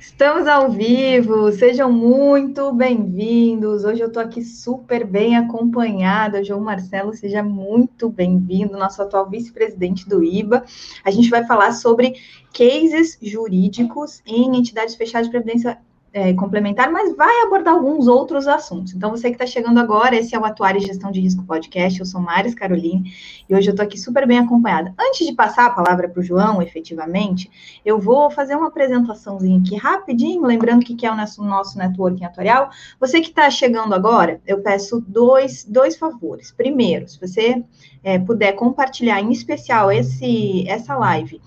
Estamos ao vivo, sejam muito bem-vindos. Hoje eu estou aqui super bem acompanhada. João Marcelo, seja muito bem-vindo, nosso atual vice-presidente do IBA. A gente vai falar sobre cases jurídicos em entidades fechadas de previdência é, complementar, mas vai abordar alguns outros assuntos. Então, você que está chegando agora, esse é o Atuário e Gestão de Risco Podcast, eu sou Maris Caroline, e hoje eu estou aqui super bem acompanhada. Antes de passar a palavra para o João, efetivamente, eu vou fazer uma apresentaçãozinha aqui rapidinho, lembrando que, que é o nosso, nosso networking atuarial. Você que está chegando agora, eu peço dois, dois favores. Primeiro, se você é, puder compartilhar, em especial, esse, essa live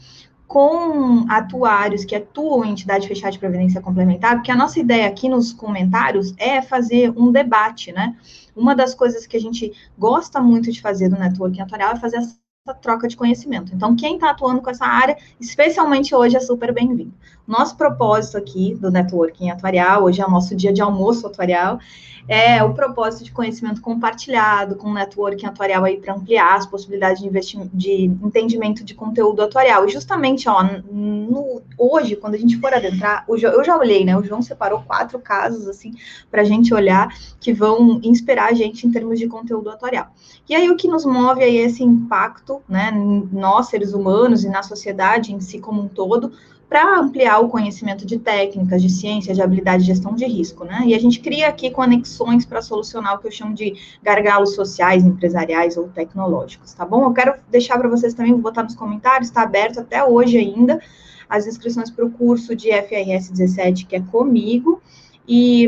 com atuários que atuam em entidade fechada de previdência complementar, porque a nossa ideia aqui nos comentários é fazer um debate, né? Uma das coisas que a gente gosta muito de fazer no networking atuarial é fazer essa troca de conhecimento. Então, quem está atuando com essa área, especialmente hoje, é super bem-vindo. Nosso propósito aqui do networking atuarial, hoje é o nosso dia de almoço atuarial, é o propósito de conhecimento compartilhado, com networking atuarial aí para ampliar as possibilidades de, de entendimento de conteúdo atuarial. E justamente, ó, no, hoje, quando a gente for adentrar, eu já olhei, né? O João separou quatro casos, assim, para a gente olhar, que vão inspirar a gente em termos de conteúdo atuarial. E aí, o que nos move aí é esse impacto, né, nós, seres humanos, e na sociedade em si como um todo, para ampliar o conhecimento de técnicas, de ciência, de habilidade de gestão de risco, né? E a gente cria aqui conexões para solucionar o que eu chamo de gargalos sociais, empresariais ou tecnológicos, tá bom? Eu quero deixar para vocês também, vou botar nos comentários, está aberto até hoje ainda as inscrições para o curso de FRS 17, que é comigo, e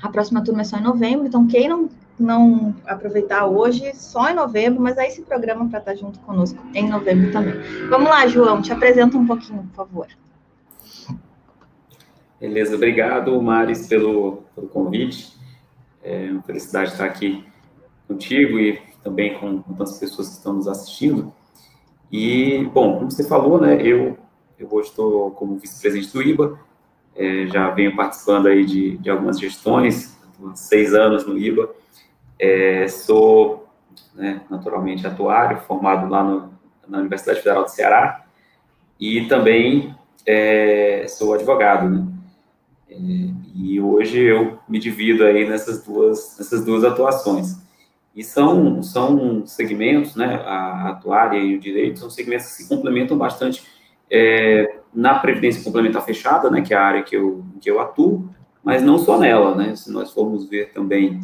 a próxima turma é só em novembro, então quem não não aproveitar hoje, só em novembro, mas aí se programa para estar tá junto conosco em novembro também. Vamos lá, João, te apresenta um pouquinho, por favor. Beleza, obrigado, Maris, pelo, pelo convite. É uma felicidade estar aqui contigo e também com, tantas pessoas que estão nos assistindo. E, bom, como você falou, né, eu, eu hoje estou como vice-presidente do IBA, é, já venho participando aí de, de algumas gestões, seis anos no IBA, é, sou, né, naturalmente, atuário, formado lá no, na Universidade Federal do Ceará, e também é, sou advogado, né? É, e hoje eu me divido aí nessas duas, nessas duas atuações. E são, são segmentos, né, a atuária e o direito, são segmentos que se complementam bastante é, na previdência complementar fechada, né, que é a área que eu, que eu atuo, mas não só nela, né, se nós formos ver também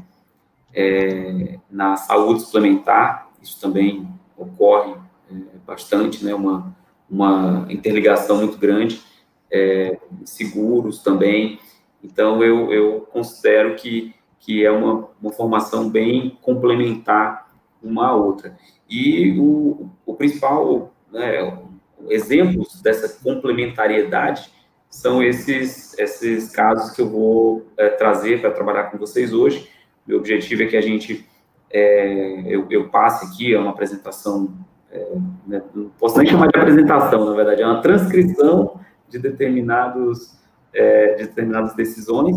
é, na saúde suplementar, isso também ocorre é, bastante, né, uma, uma interligação muito grande, é, seguros também, então eu, eu considero que, que é uma, uma formação bem complementar uma à outra. E o, o principal, né, exemplos dessa complementariedade são esses, esses casos que eu vou é, trazer para trabalhar com vocês hoje, meu objetivo é que a gente, é, eu, eu, passe aqui, é uma apresentação, é, né, não posso nem chamar de apresentação, na verdade, é uma transcrição de determinados, é, de determinadas decisões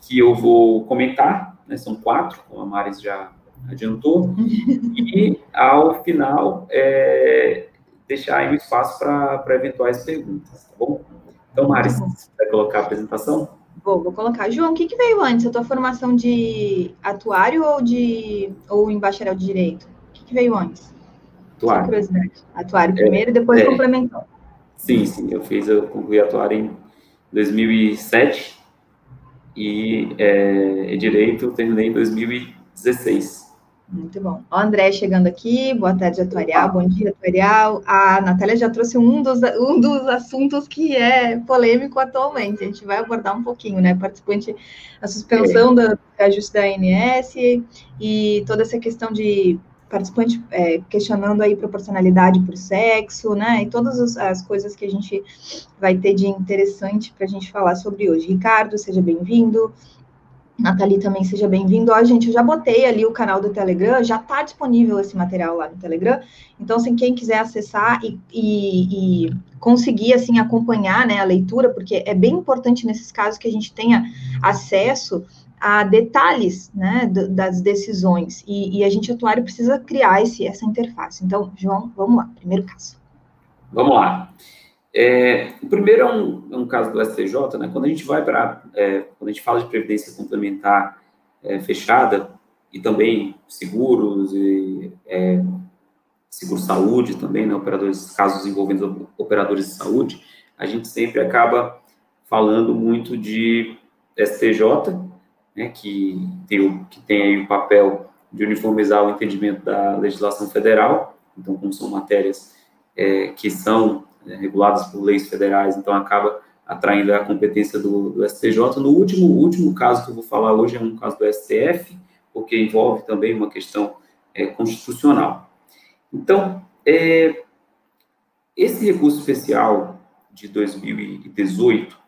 que eu vou comentar, né, são quatro, como a Maris já adiantou, e ao final é, deixar aí um espaço para eventuais perguntas, tá bom? Então, Maris, você vai colocar a apresentação? Vou, vou colocar. João, o que, que veio antes? A tua formação de atuário ou de ou em bacharel de direito? O que, que veio antes? Atuário. curiosidade. Atuário é, primeiro e depois é, complementou. Sim, sim. Eu fiz, eu concluí atuário em 2007 e é, direito eu terminei em 2016. Muito bom. O André chegando aqui, boa tarde, Atuarial, bom dia, Atuarial. A Natália já trouxe um dos, um dos assuntos que é polêmico atualmente, a gente vai abordar um pouquinho, né? Participante, a suspensão é. do ajuste da ANS e toda essa questão de participante é, questionando aí proporcionalidade por sexo, né? E todas as coisas que a gente vai ter de interessante para a gente falar sobre hoje. Ricardo, seja bem-vindo. Nathalie também seja bem-vindo. Ó, gente, eu já botei ali o canal do Telegram, já está disponível esse material lá no Telegram. Então, assim, quem quiser acessar e, e, e, conseguir, assim, acompanhar, né, a leitura, porque é bem importante nesses casos que a gente tenha acesso a detalhes, né, das decisões. E, e a gente, atuário, precisa criar esse, essa interface. Então, João, vamos lá, primeiro caso. Vamos lá. É, o primeiro é um, é um, caso do STJ, né? Quando a gente vai para, é, quando a gente fala de previdência complementar é, fechada e também seguros e é, seguro saúde também, né? Operadores, casos envolvendo operadores de saúde, a gente sempre acaba falando muito de STJ, né? Que tem o que tem aí o papel de uniformizar o entendimento da legislação federal. Então, como são matérias é, que são né, reguladas por leis federais, então acaba atraindo a competência do, do, STJ. No último, último caso que eu vou falar hoje é um caso do STF, porque envolve também uma questão é, constitucional. Então, é, esse recurso especial de 2018,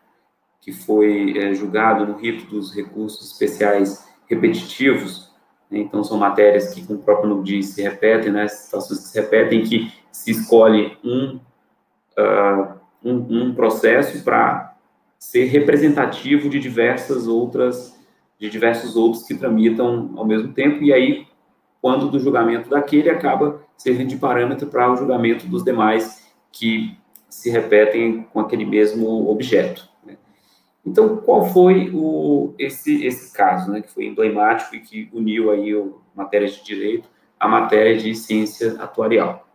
que foi é, julgado no rito dos recursos especiais repetitivos, né, então são matérias que, como o próprio nome diz, se repetem, né, situações que se repetem, que se escolhe um uh, um, um processo para ser representativo de diversas outras, de diversos outros que tramitam ao mesmo tempo, e aí, quando do julgamento daquele, acaba servindo de parâmetro para o julgamento dos demais que se repetem com aquele mesmo objeto. Né? Então, qual foi o, esse, esse caso, né, que foi emblemático e que uniu aí o matéria de direito à matéria de ciência atuarial?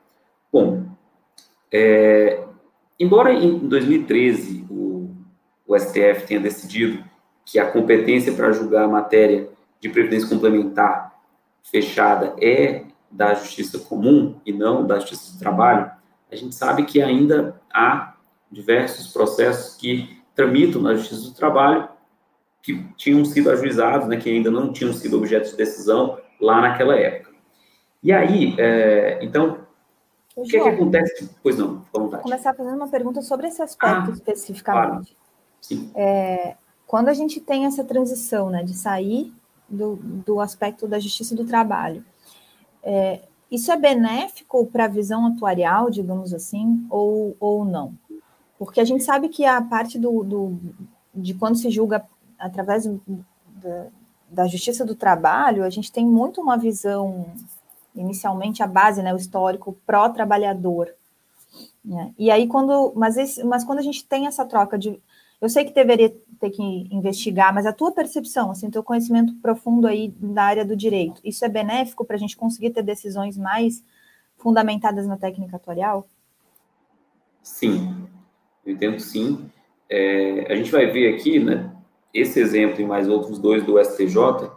Bom, é, Embora em 2013 o, o STF tenha decidido que a competência para julgar a matéria de previdência complementar fechada é da justiça comum e não da justiça do trabalho, a gente sabe que ainda há diversos processos que tramitam na justiça do trabalho que tinham sido ajuizados, né, que ainda não tinham sido objeto de decisão lá naquela época. E aí, é, então, o que, é que acontece? Pois não, vontade. Vou começar fazendo uma pergunta sobre esse aspecto ah, especificamente. Claro. Sim. É, quando a gente tem essa transição né, de sair do, do aspecto da justiça do trabalho, é, isso é benéfico para a visão atuarial, digamos assim, ou, ou não? Porque a gente sabe que a parte do, do de quando se julga através da, da justiça do trabalho, a gente tem muito uma visão inicialmente a base, né, o histórico pró-trabalhador. Né? E aí, quando. Mas, esse, mas quando a gente tem essa troca de. Eu sei que deveria ter que investigar, mas a tua percepção, assim, teu conhecimento profundo aí da área do direito, isso é benéfico para a gente conseguir ter decisões mais fundamentadas na técnica atuarial? Sim, eu entendo sim. É, a gente vai ver aqui, né, esse exemplo e mais outros dois do STJ,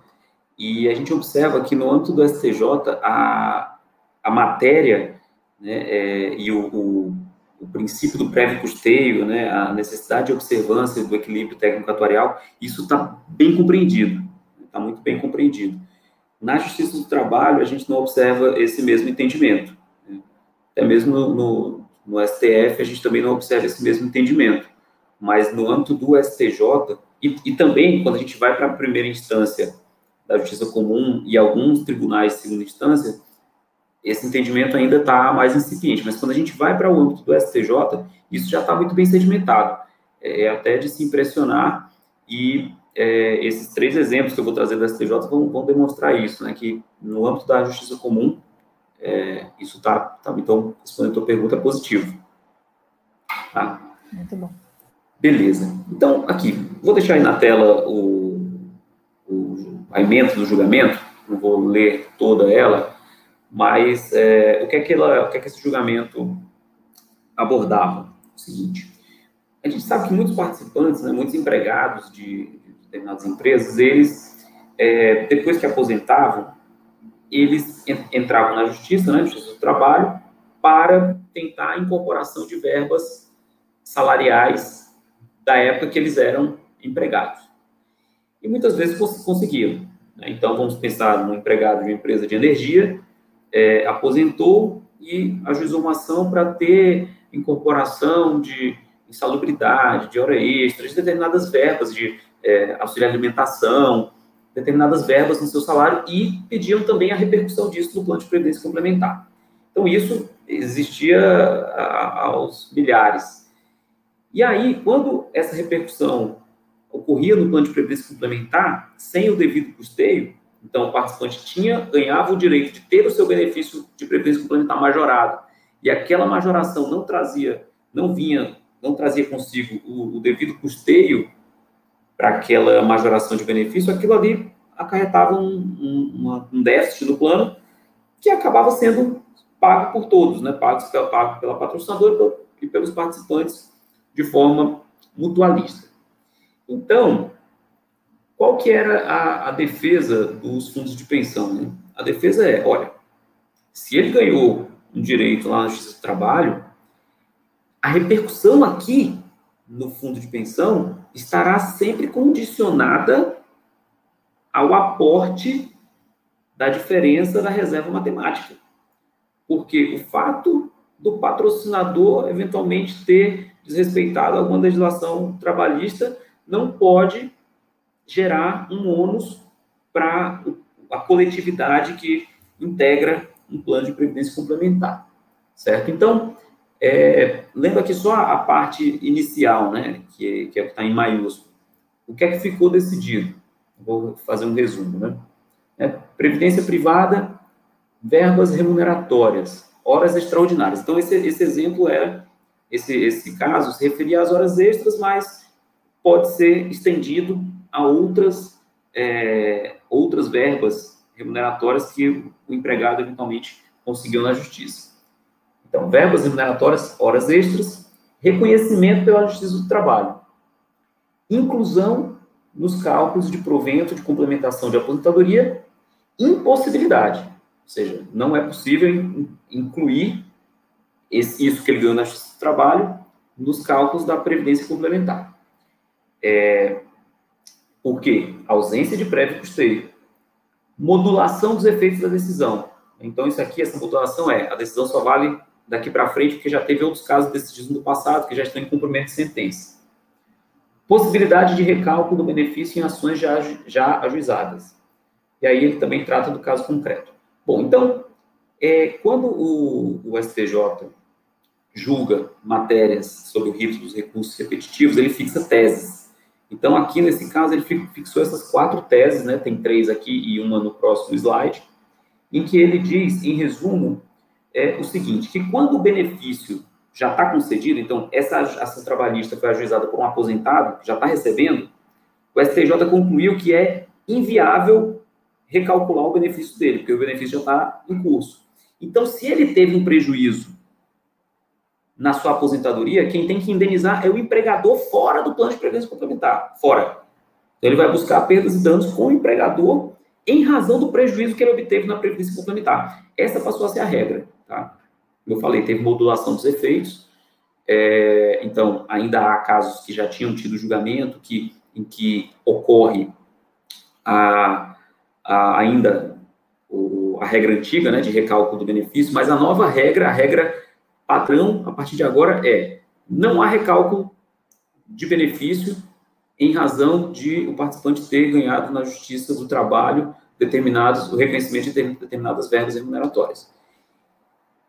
e a gente observa que no âmbito do STJ, a, a matéria né, é, e o, o, o, princípio do prévio custeio, né, a necessidade de observância do equilíbrio técnico-atuarial, isso está bem compreendido, está muito bem compreendido. Na Justiça do Trabalho, a gente não observa esse mesmo entendimento. Né? Até mesmo no, no, no STF, a gente também não observa esse mesmo entendimento. Mas no âmbito do STJ, e, e também quando a gente vai para a primeira instância da justiça comum e alguns tribunais de segunda instância, esse entendimento ainda está mais incipiente. Mas quando a gente vai para o âmbito do STJ, isso já está muito bem sedimentado. É, é até de se impressionar e é, esses três exemplos que eu vou trazer do STJ vão, vão demonstrar isso, né? Que no âmbito da justiça comum, é, isso está, tá, então, respondendo a tua pergunta, positivo. Tá? Muito bom. Beleza. Então, aqui, vou deixar aí na tela o a emenda do julgamento, não vou ler toda ela, mas é, o, que é que ela, o que é que esse julgamento abordava? O seguinte, a gente sabe que muitos participantes, né, muitos empregados de, de determinadas empresas, eles, é, depois que aposentavam, eles entravam na justiça, né, justiça do trabalho, para tentar a incorporação de verbas salariais da época que eles eram empregados e muitas vezes conseguiram. Né? Então, vamos pensar num empregado de uma empresa de energia, é, aposentou e ajuizou uma ação para ter incorporação de insalubridade, de hora extra, de determinadas verbas de é, auxílio alimentação, determinadas verbas no seu salário e pediam também a repercussão disso no plano de previdência complementar. Então, isso existia aos milhares. E aí, quando essa repercussão ocorria no plano de previdência complementar sem o devido custeio, então o participante tinha, ganhava o direito de ter o seu benefício de previdência complementar majorado, e aquela majoração não trazia não vinha, não trazia consigo o, o devido custeio para aquela majoração de benefício, aquilo ali acarretava um, um, uma, um déficit do plano que acabava sendo pago por todos, né? pago, pago pela patrocinadora e pelos participantes de forma mutualista. Então, qual que era a, a defesa dos fundos de pensão? Né? A defesa é, olha, se ele ganhou um direito lá na Justiça do Trabalho, a repercussão aqui no fundo de pensão estará sempre condicionada ao aporte da diferença da reserva matemática. Porque o fato do patrocinador eventualmente ter desrespeitado alguma legislação trabalhista não pode gerar um ônus para a coletividade que integra um plano de previdência complementar, certo? Então, é, lembra aqui só a parte inicial, né, que, que é está em maiúsculo. O que é que ficou decidido? Vou fazer um resumo, né? É, previdência privada, verbas remuneratórias, horas extraordinárias. Então, esse, esse exemplo é, esse, esse caso se referia às horas extras, mas pode ser estendido a outras, é, outras verbas remuneratórias que o empregado eventualmente conseguiu na justiça. Então, verbas remuneratórias, horas extras, reconhecimento pela Justiça do Trabalho, inclusão nos cálculos de provento de complementação de aposentadoria, impossibilidade, ou seja, não é possível incluir esse, isso que ele ganhou na Justiça do Trabalho nos cálculos da Previdência Complementar. É, por quê? Ausência de prévio custeio. Modulação dos efeitos da decisão. Então, isso aqui, essa modulação é, a decisão só vale daqui para frente, porque já teve outros casos decididos no passado que já estão em cumprimento de sentença. Possibilidade de recálculo do benefício em ações já, já ajuizadas. E aí ele também trata do caso concreto. Bom, então, é, quando o, o STJ julga matérias sobre o rito dos recursos repetitivos, ele fixa teses. Então, aqui nesse caso, ele fixou essas quatro teses, né? tem três aqui e uma no próximo slide, em que ele diz, em resumo, é o seguinte, que quando o benefício já está concedido, então essa ação trabalhista foi ajuizada por um aposentado, que já está recebendo, o STJ concluiu que é inviável recalcular o benefício dele, porque o benefício já está em curso. Então, se ele teve um prejuízo na sua aposentadoria, quem tem que indenizar é o empregador fora do plano de previdência complementar, fora. Então, ele vai buscar perdas e danos com o empregador em razão do prejuízo que ele obteve na previdência complementar. Essa passou a ser a regra. Tá? Eu falei, teve modulação dos efeitos, é, então ainda há casos que já tinham tido julgamento, que, em que ocorre a, a ainda o, a regra antiga né, de recálculo do benefício, mas a nova regra, a regra padrão, a partir de agora, é não há recálculo de benefício em razão de o participante ter ganhado na Justiça do Trabalho determinados, o reconhecimento de determinadas verbas remuneratórias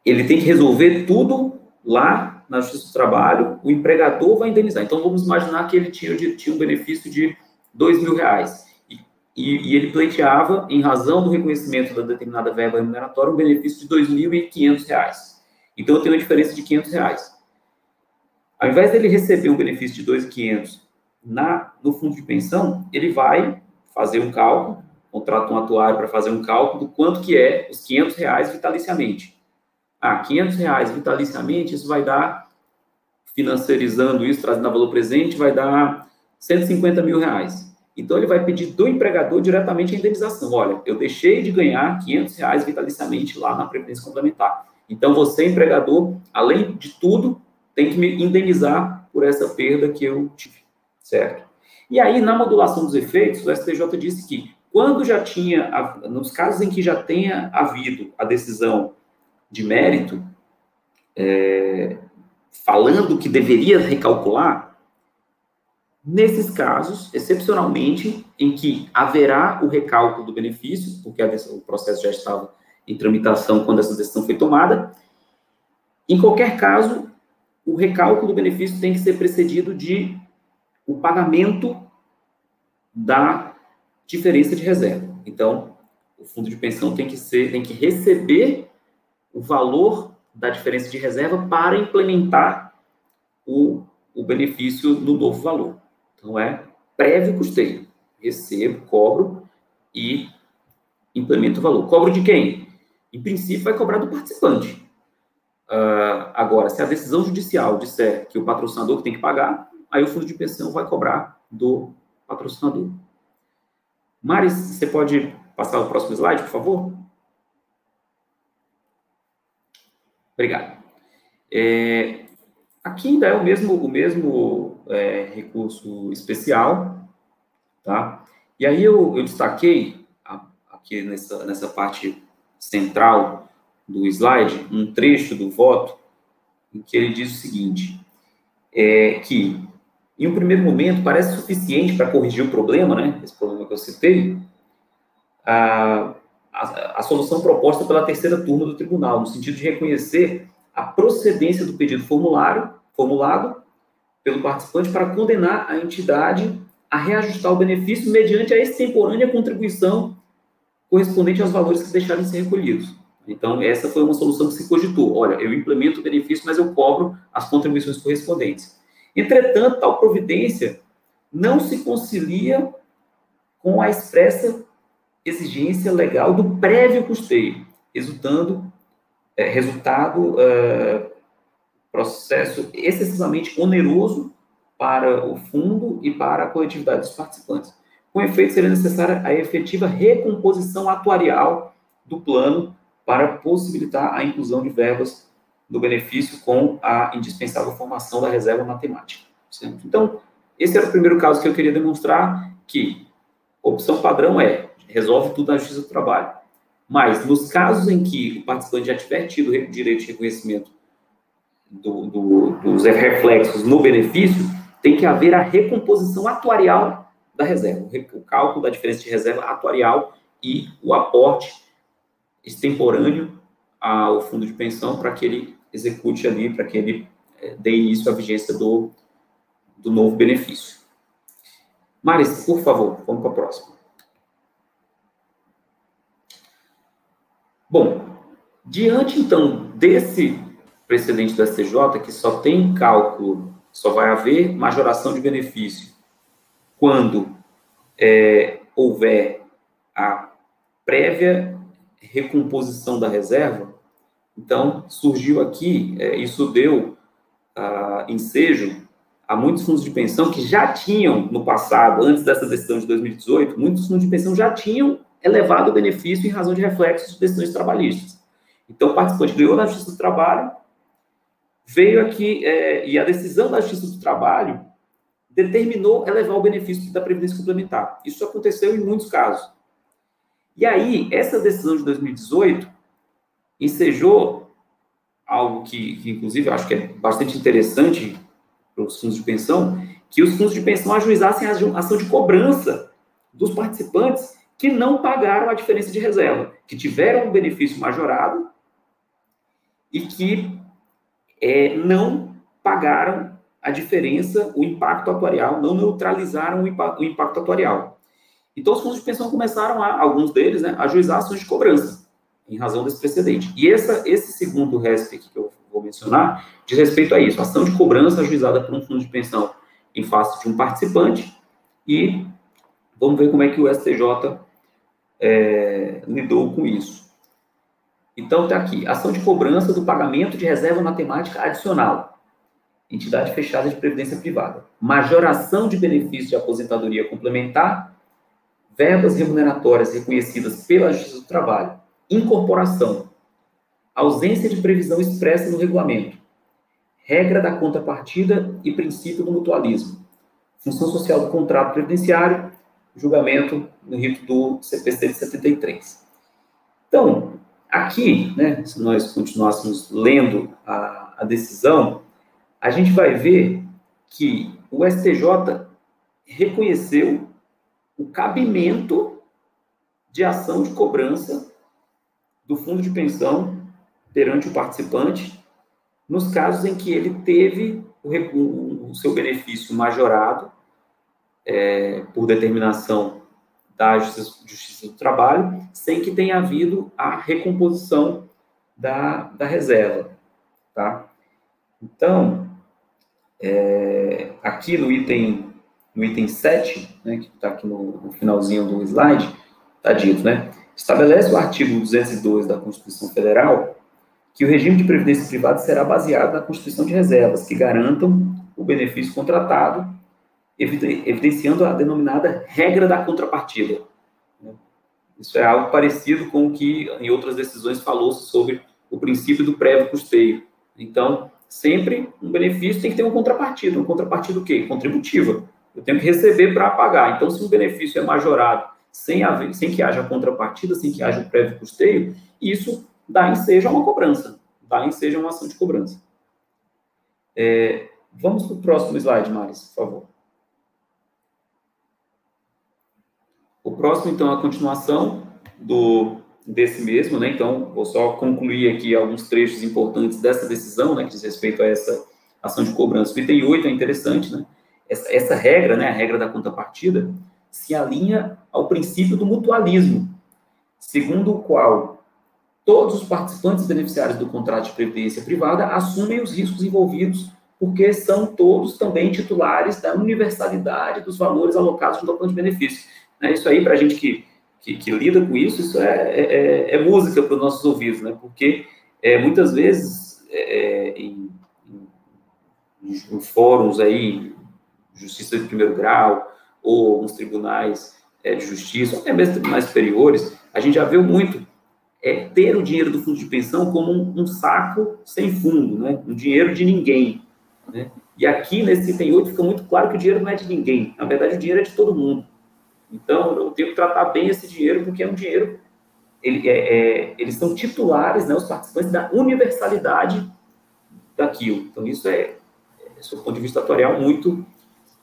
ele tem que resolver tudo lá na Justiça do Trabalho, o empregador vai indenizar. Então, vamos imaginar que ele tinha, tinha um benefício de dois mil reais. E, e, e, ele pleiteava, em razão do reconhecimento da determinada verba remuneratória, um benefício de dois mil e quinhentos reais. Então, eu tenho uma diferença de quinhentos reais. Ao invés dele receber um benefício de dois quinhentos na no fundo de pensão, ele vai fazer um cálculo, contrata um atuário para fazer um cálculo do quanto que é os quinhentos reais vitaliciamente ah, 500 reais vitaliciamente, isso vai dar, financiarizando isso, trazendo a valor presente, vai dar 150 mil reais. Então, ele vai pedir do empregador diretamente a indenização. Olha, eu deixei de ganhar 500 reais vitaliciamente lá na Previdência Complementar. Então, você, empregador, além de tudo, tem que me indenizar por essa perda que eu tive, certo? E aí, na modulação dos efeitos, o STJ disse que quando já tinha, nos casos em que já tenha havido a decisão de mérito, é, falando que deveria recalcular, nesses casos, excepcionalmente, em que haverá o recálculo do benefício, porque o processo já estava em tramitação quando essa decisão foi tomada, em qualquer caso, o recálculo do benefício tem que ser precedido de o pagamento da diferença de reserva. Então, o fundo de pensão tem que ser, tem que receber o valor da diferença de reserva para implementar o, o benefício no novo valor. Então, é prévio custeio. Recebo, cobro e implemento o valor. Cobro de quem? Em princípio, vai cobrar do participante. Uh, agora, se a decisão judicial disser que o patrocinador tem que pagar, aí o fundo de pensão vai cobrar do patrocinador. Maris, você pode passar o próximo slide, por favor? Obrigado. É, aqui ainda é o mesmo, o mesmo é, recurso especial, tá? E aí eu, eu destaquei aqui nessa, nessa parte central do slide um trecho do voto em que ele diz o seguinte, é que em um primeiro momento parece suficiente para corrigir o problema, né? Esse problema que eu citei, a, a, a solução proposta pela terceira turma do tribunal, no sentido de reconhecer a procedência do pedido formulário, formulado pelo participante para condenar a entidade a reajustar o benefício mediante a extemporânea contribuição correspondente aos valores que deixaram de ser recolhidos. Então, essa foi uma solução que se cogitou. Olha, eu implemento o benefício, mas eu cobro as contribuições correspondentes. Entretanto, tal providência não se concilia com a expressa exigência legal do prévio custeio, resultando é, resultado é, processo excessivamente oneroso para o fundo e para a coletividade dos participantes. Com efeito, seria necessária a efetiva recomposição atuarial do plano para possibilitar a inclusão de verbas no benefício com a indispensável formação da reserva matemática. Certo? Então, esse era o primeiro caso que eu queria demonstrar que opção padrão é resolve tudo na justiça do trabalho. Mas, nos casos em que o participante já tiver tido direito de reconhecimento do, do, dos reflexos no benefício, tem que haver a recomposição atuarial da reserva, o cálculo da diferença de reserva atuarial e o aporte extemporâneo ao fundo de pensão para que ele execute ali, para que ele é, dê início à vigência do, do novo benefício. Maris, por favor, vamos para a próxima. Bom, diante então desse precedente da STJ, que só tem cálculo, só vai haver majoração de benefício quando é, houver a prévia recomposição da reserva, então surgiu aqui, é, isso deu ah, ensejo a muitos fundos de pensão que já tinham no passado, antes dessa decisão de 2018, muitos fundos de pensão já tinham elevado o benefício em razão de reflexos de decisões trabalhistas. Então, o participante ganhou na Justiça do Trabalho, veio aqui, é, e a decisão da Justiça do Trabalho determinou elevar o benefício da Previdência Complementar. Isso aconteceu em muitos casos. E aí, essa decisão de 2018 ensejou algo que, que inclusive, eu acho que é bastante interessante para os fundos de pensão, que os fundos de pensão ajuizassem a ação de cobrança dos participantes que não pagaram a diferença de reserva, que tiveram um benefício majorado e que é, não pagaram a diferença, o impacto atuarial, não neutralizaram o impacto, o impacto atuarial. Então, os fundos de pensão começaram a, alguns deles, né, a ajuizar ações de cobrança, em razão desse precedente. E essa, esse segundo RESP que eu vou mencionar, diz respeito a isso, ação de cobrança ajuizada por um fundo de pensão em face de um participante, e vamos ver como é que o STJ é, lidou com isso. Então, está aqui, ação de cobrança do pagamento de reserva matemática adicional, entidade fechada de previdência privada, majoração de benefício de aposentadoria complementar, verbas remuneratórias reconhecidas pela Justiça do Trabalho, incorporação, ausência de previsão expressa no regulamento, regra da contrapartida e princípio do mutualismo, função social do contrato previdenciário, julgamento no rito do CPC de 73. Então, aqui, né, se nós continuássemos lendo a, a decisão, a gente vai ver que o STJ reconheceu o cabimento de ação de cobrança do fundo de pensão perante o participante nos casos em que ele teve o, o seu benefício majorado é, por determinação da Justiça, Justiça, do Trabalho, sem que tenha havido a recomposição da, da reserva, tá? Então, É, aqui no item, no item 7, né, que está aqui no, no, finalzinho do slide, está dito, né? Estabelece o artigo 202 da Constituição Federal que o regime de previdência privada será baseado na constituição de reservas que garantam o benefício contratado, evidenciando a denominada regra da contrapartida. Isso é algo parecido com o que em outras decisões falou sobre o princípio do prévio custeio. Então, sempre um benefício tem que ter uma contrapartida. Uma contrapartida o quê? Contributiva. Eu tenho que receber para pagar. Então, se o benefício é majorado sem, haver, sem que haja contrapartida, sem que haja o prévio custeio, isso dá ensejo a uma cobrança. Dá ensejo a uma ação de cobrança. É, vamos para o próximo slide, Maris, por favor. O próximo, então, é a continuação do, desse mesmo, né? Então, vou só concluir aqui alguns trechos importantes dessa decisão, né, que diz respeito a essa ação de cobrança. O item 8 é interessante, né? Essa, essa regra, né, a regra da contrapartida, se alinha ao princípio do mutualismo, segundo o qual todos os participantes beneficiários do contrato de previdência privada assumem os riscos envolvidos, porque são todos também titulares da universalidade dos valores alocados no plano de benefício. É isso aí, para a gente que que, que lida com isso, isso é, é, é, é música para os nossos ouvidos, né? Porque é, muitas vezes é, é, em, em, em, fóruns aí, justiça de primeiro grau, ou alguns tribunais de justiça, até mesmo tribunais superiores, a gente já viu muito é, ter o dinheiro do fundo de pensão como um, um, saco sem fundo, né? um dinheiro de ninguém. Né? E aqui, nesse item 8, fica muito claro que o dinheiro não é de ninguém. Na verdade, o dinheiro é de todo mundo. Então, eu tenho que tratar bem esse dinheiro, porque é um dinheiro. Ele, é, é, eles são titulares, né, os participantes, da universalidade daquilo. Então, isso é, do ponto de vista atuarial, muito,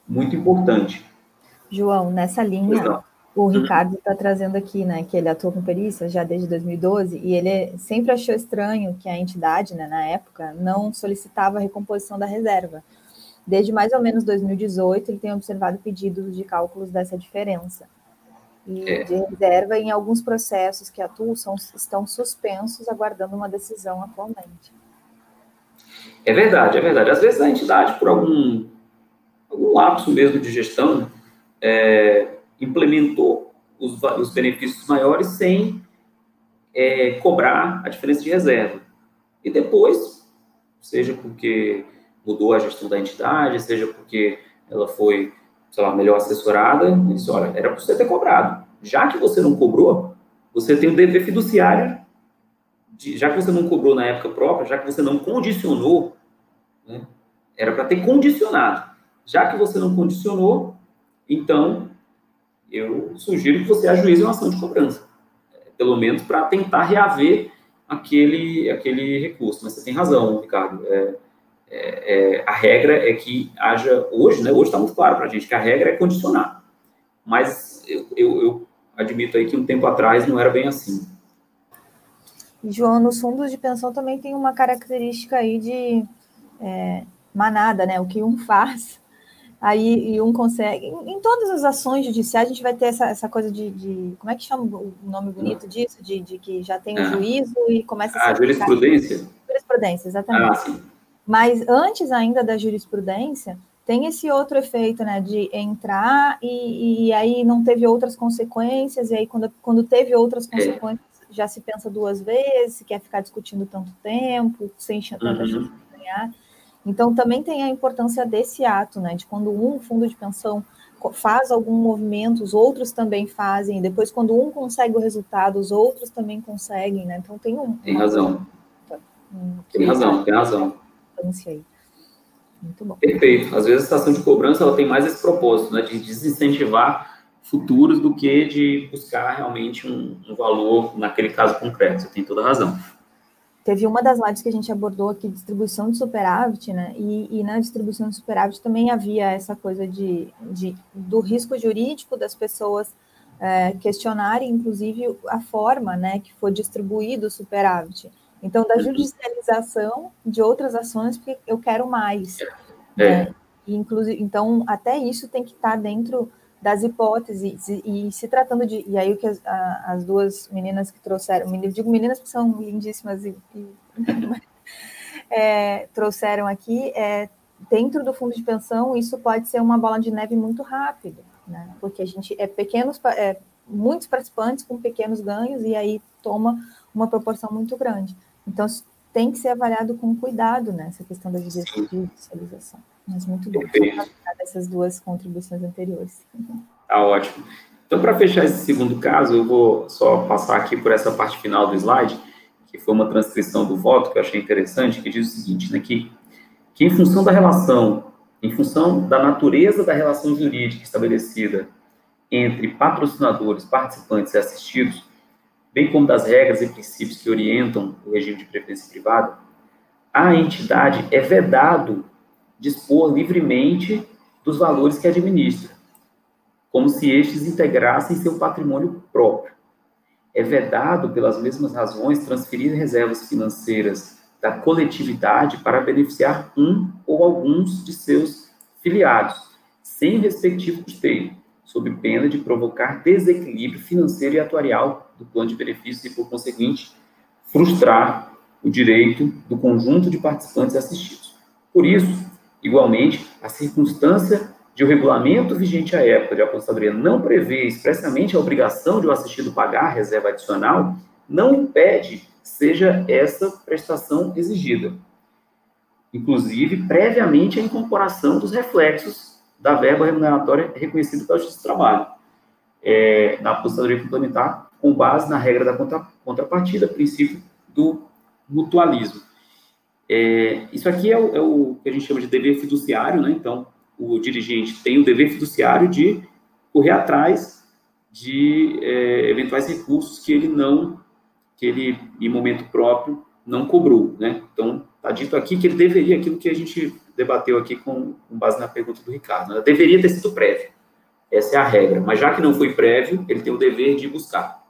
muito importante. João, nessa linha, o. Ricardo está trazendo aqui, né, que ele atua com perícia já desde 2012 e ele sempre achou estranho que a entidade, né, na época, não solicitava a recomposição da reserva. Desde mais ou menos 2018, ele tem observado pedidos de cálculos dessa diferença. E é. de reserva em alguns processos que atuam são, estão suspensos, aguardando uma decisão atualmente. É verdade, é verdade. Às vezes a entidade, por algum, algum lapso mesmo de gestão, é, implementou os, os, benefícios maiores sem é, cobrar a diferença de reserva. E depois, seja porque mudou a gestão da entidade, seja porque ela foi, sei lá, melhor assessorada, disse, olha, era para você ter cobrado. Já que você não cobrou, você tem o dever fiduciário, de, já que você não cobrou na época própria, já que você não condicionou, né, era para ter condicionado. Já que você não condicionou, então eu sugiro que você ajuize uma ação de cobrança, pelo menos para tentar reaver aquele, aquele recurso. Mas você tem razão, Ricardo. É, é, é, a regra é que haja, hoje, né, hoje está muito claro para a gente que a regra é condicionar, mas eu, eu, eu, admito aí que um tempo atrás não era bem assim. João, nos fundos de pensão também tem uma característica aí de é, manada, né, o que um faz, aí e um consegue, em, em, todas as ações judiciais a gente vai ter essa, essa coisa de, de, como é que chama o nome bonito disso, de, de que já tem o um juízo e começa a... A jurisprudência? Jurisprudência, exatamente. Ah, sim. Mas antes ainda da jurisprudência, tem esse outro efeito, né, de entrar e, e aí não teve outras consequências, e aí quando, quando teve outras é. consequências, já se pensa duas vezes, quer ficar discutindo tanto tempo, sem tanta uhum. chance de ganhar. Então, também tem a importância desse ato, né, de quando um fundo de pensão faz algum movimento, os outros também fazem, depois quando um consegue o resultado, os outros também conseguem, né, então tem um... Tem razão. Tem razão, tem razão importância aí. Muito bom. Perfeito. Às vezes a estação de cobrança ela tem mais esse propósito, né, de desincentivar futuros do que de buscar realmente um, um valor naquele caso concreto. Você tem toda a razão. Teve uma das lives que a gente abordou aqui, distribuição de superávit, né? E, e na distribuição de superávit também havia essa coisa de, de do risco jurídico das pessoas é, questionarem, inclusive, a forma né, que foi distribuído o superávit. Então, da judicialização de outras ações, porque eu quero mais. É. Né? E, inclusive, então, até isso tem que estar dentro das hipóteses, e, e se tratando de. E aí, o que as, a, as duas meninas que trouxeram, digo meninas que são lindíssimas e, e é, trouxeram aqui, é dentro do fundo de pensão, isso pode ser uma bola de neve muito rápida, né? Porque a gente é pequenos, é, muitos participantes com pequenos ganhos e aí toma uma proporção muito grande. Então, tem que ser avaliado com cuidado nessa né, questão da judicialização. Mas muito bom essas duas contribuições anteriores. Tá ótimo. Então, para fechar esse segundo caso, eu vou só passar aqui por essa parte final do slide, que foi uma transcrição do voto que eu achei interessante, que diz o seguinte, né, que, que em função da relação, em função da natureza da relação jurídica estabelecida entre patrocinadores, participantes e assistidos, bem como das regras e princípios que orientam o regime de previdência privada, a entidade é vedado dispor livremente dos valores que administra, como se estes integrassem seu patrimônio próprio. É vedado, pelas mesmas razões, transferir reservas financeiras da coletividade para beneficiar um ou alguns de seus filiados, sem respectivo custeio, sob pena de provocar desequilíbrio financeiro e atuarial do plano de benefícios e, por conseguinte, frustrar o direito do conjunto de participantes assistidos. Por isso, igualmente, a circunstância de o regulamento vigente à época de apostadoria não prevê expressamente a obrigação de o assistido pagar a reserva adicional, não impede seja essa prestação exigida. Inclusive, previamente a incorporação dos reflexos da verba remuneratória reconhecida pela Justiça do Trabalho, é, na apostadoria complementar, com base na regra da contra, contrapartida, princípio do mutualismo. É, isso aqui é o, é o, que a gente chama de dever fiduciário, né? Então, o dirigente tem o dever fiduciário de correr atrás de é, eventuais recursos que ele não, que ele, em momento próprio, não cobrou, né? Então, está dito aqui que ele deveria, aquilo que a gente debateu aqui com, com base na pergunta do Ricardo, né? deveria ter sido prévio. Essa é a regra. Mas já que não foi prévio, ele tem o dever de buscar.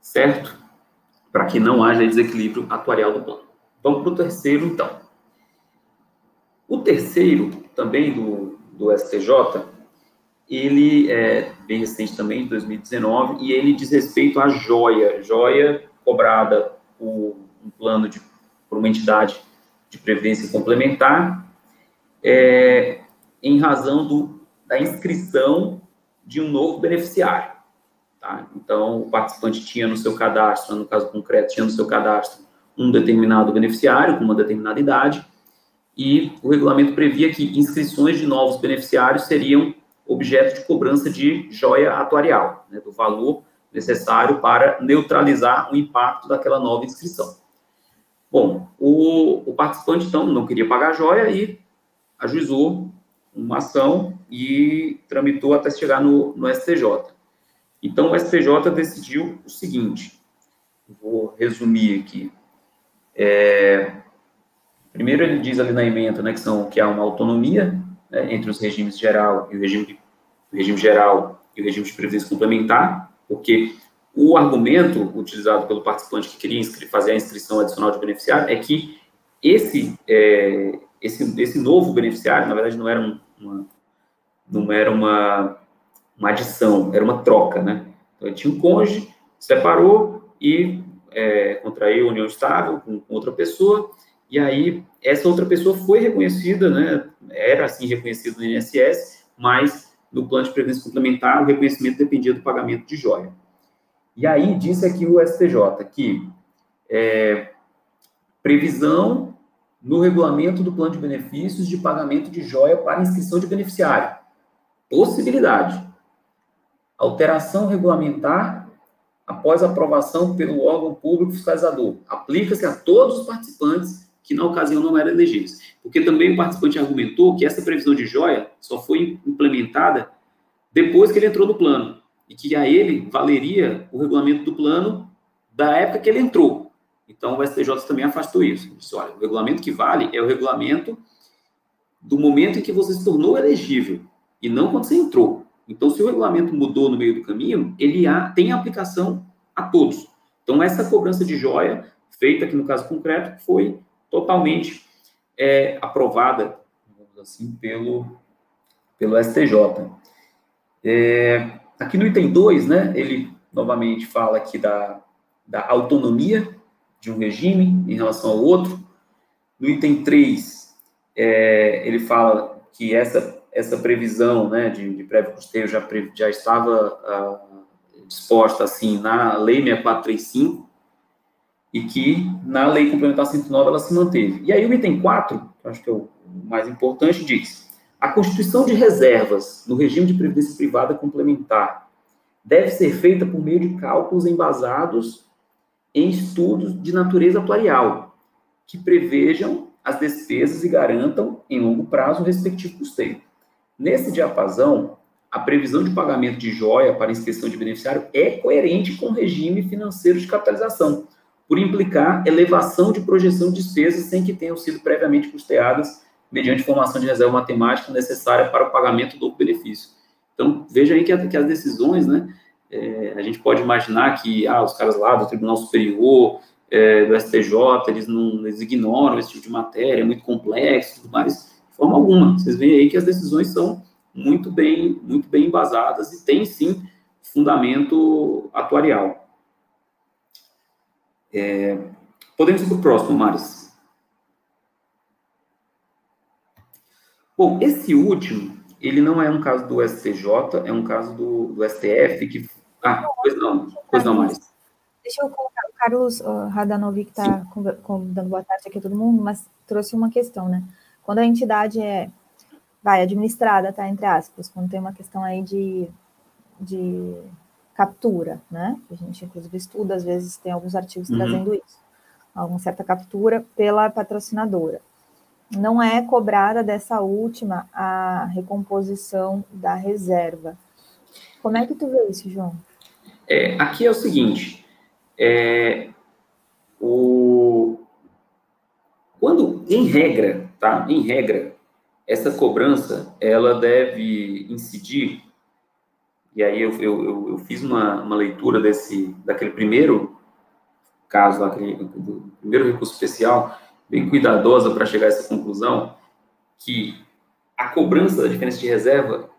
Certo? Para que não haja desequilíbrio atuarial do plano. Vamos para o terceiro, então. O terceiro, também do, do STJ, ele é bem recente também, de 2019, e ele diz respeito à joia, joia cobrada por um plano de, por uma entidade de previdência complementar, é, em razão do, da inscrição de um novo beneficiário. Tá? Então, o participante tinha no seu cadastro, no caso concreto, tinha no seu cadastro um determinado beneficiário com uma determinada idade, e o regulamento previa que inscrições de novos beneficiários seriam objeto de cobrança de joia atuarial, né, do valor necessário para neutralizar o impacto daquela nova inscrição. Bom, o, o participante, então, não queria pagar a joia e ajuizou uma ação e tramitou até chegar no, no STJ. Então, o STJ decidiu o seguinte, vou resumir aqui. É, primeiro, ele diz ali na emenda né, que, são, que há uma autonomia né, entre os regimes geral e o regime, o regime geral e o regime de previdência complementar, porque o argumento utilizado pelo participante que queria fazer a inscrição adicional de beneficiário é que esse, é, esse, esse novo beneficiário, na verdade, não era uma, não era uma, uma adição, era uma troca, né? Então, tinha um cônjuge, separou e é, contraiu união estável com, com outra pessoa, e aí essa outra pessoa foi reconhecida, né? Era assim reconhecida no INSS, mas no plano de previdência complementar o reconhecimento dependia do pagamento de joia. E aí disse aqui o STJ que é, previsão no regulamento do plano de benefícios de pagamento de joia para inscrição de beneficiário. Possibilidade. Alteração regulamentar após aprovação pelo órgão público fiscalizador. Aplica-se a todos os participantes que na ocasião não eram elegíveis. Porque também o participante argumentou que essa previsão de joia só foi implementada depois que ele entrou no plano e que a ele valeria o regulamento do plano da época que ele entrou. Então o STJ também afastou isso. Disse, olha, o regulamento que vale é o regulamento do momento em que você se tornou elegível e não quando você entrou. Então, se o regulamento mudou no meio do caminho, ele há, tem aplicação a todos. Então, essa cobrança de joia, feita aqui no caso concreto, foi totalmente é, aprovada, assim, pelo, pelo STJ. É, aqui no item 2, né, ele novamente fala aqui da, da autonomia de um regime em relação ao outro. No item 3, é, ele fala que essa, essa previsão né, de, de prévio custeio já, já estava uh, disposta assim na Lei 6435 e que na Lei Complementar 109 ela se manteve. E aí o item 4, que acho que é o mais importante, diz a constituição de reservas no regime de previdência privada complementar deve ser feita por meio de cálculos embasados em estudos de natureza atuarial, que prevejam as despesas e garantam, em longo prazo, o respectivo custeio. Nesse diapasão, a previsão de pagamento de joia para inscrição de beneficiário é coerente com o regime financeiro de capitalização, por implicar elevação de projeção de despesas sem que tenham sido previamente custeadas mediante formação de reserva matemática necessária para o pagamento do benefício. Então, veja aí que, que as decisões, né, é, a gente pode imaginar que ah, os caras lá do Tribunal Superior, é, do STJ, eles não eles ignoram esse tipo de matéria, é muito complexo, tudo mais, de forma alguma. Vocês veem aí que as decisões são muito bem, muito bem embasadas e têm, sim, fundamento atuarial. É, podemos ir para o próximo, Maris. Bom, esse último, ele não é um caso do STJ, é um caso do, do STF que... Ah, pois não, pois não, mais. Deixa eu colocar, o Carlos Radanovic está dando boa tarde aqui a todo mundo, mas trouxe uma questão, né? Quando a entidade é, vai, administrada, tá, entre aspas, quando tem uma questão aí de, de captura, né? A gente, inclusive, estuda, às vezes tem alguns artigos uhum. trazendo isso, alguma certa captura pela patrocinadora não é cobrada dessa última a recomposição da reserva. Como é que tu vê isso, João? É, aqui é o seguinte, é, o, quando, em regra, tá? Em regra, essa cobrança, ela deve incidir, e aí eu, eu, eu fiz uma, uma leitura desse, daquele primeiro caso, daquele, do primeiro recurso especial, bem cuidadosa para chegar a essa conclusão, que a cobrança da diferença de reserva,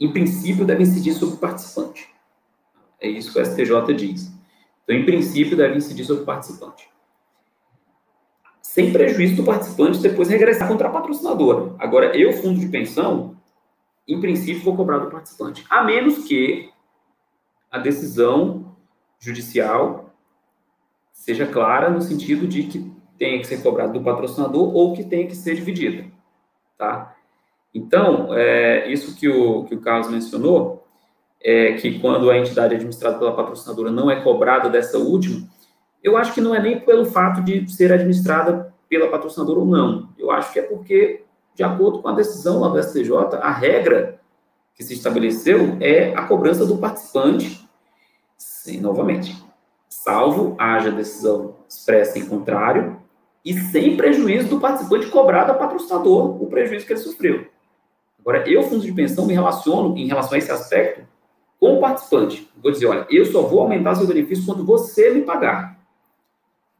em princípio, deve incidir sobre o participante. É isso que o STJ diz. Então, em princípio, deve incidir sobre o participante. Sem prejuízo do participante depois regressar contra a patrocinadora. Agora, eu, fundo de pensão, em princípio, vou cobrar do participante. A menos que a decisão judicial seja clara no sentido de que tenha que ser cobrado do patrocinador ou que tenha que ser dividida, tá? Então, é, isso que o, que o Carlos mencionou, é que quando a entidade administrada pela patrocinadora não é cobrada dessa última, eu acho que não é nem pelo fato de ser administrada pela patrocinadora ou não. Eu acho que é porque, de acordo com a decisão lá do STJ, a regra que se estabeleceu é a cobrança do participante, sim, novamente, salvo haja decisão expressa em contrário, e sem prejuízo do participante cobrar da patrocinador o prejuízo que ele sofreu. Agora, eu, fundo de pensão, me relaciono em relação a esse aspecto com o participante. Vou dizer, olha, eu só vou aumentar seu benefício quando você me pagar.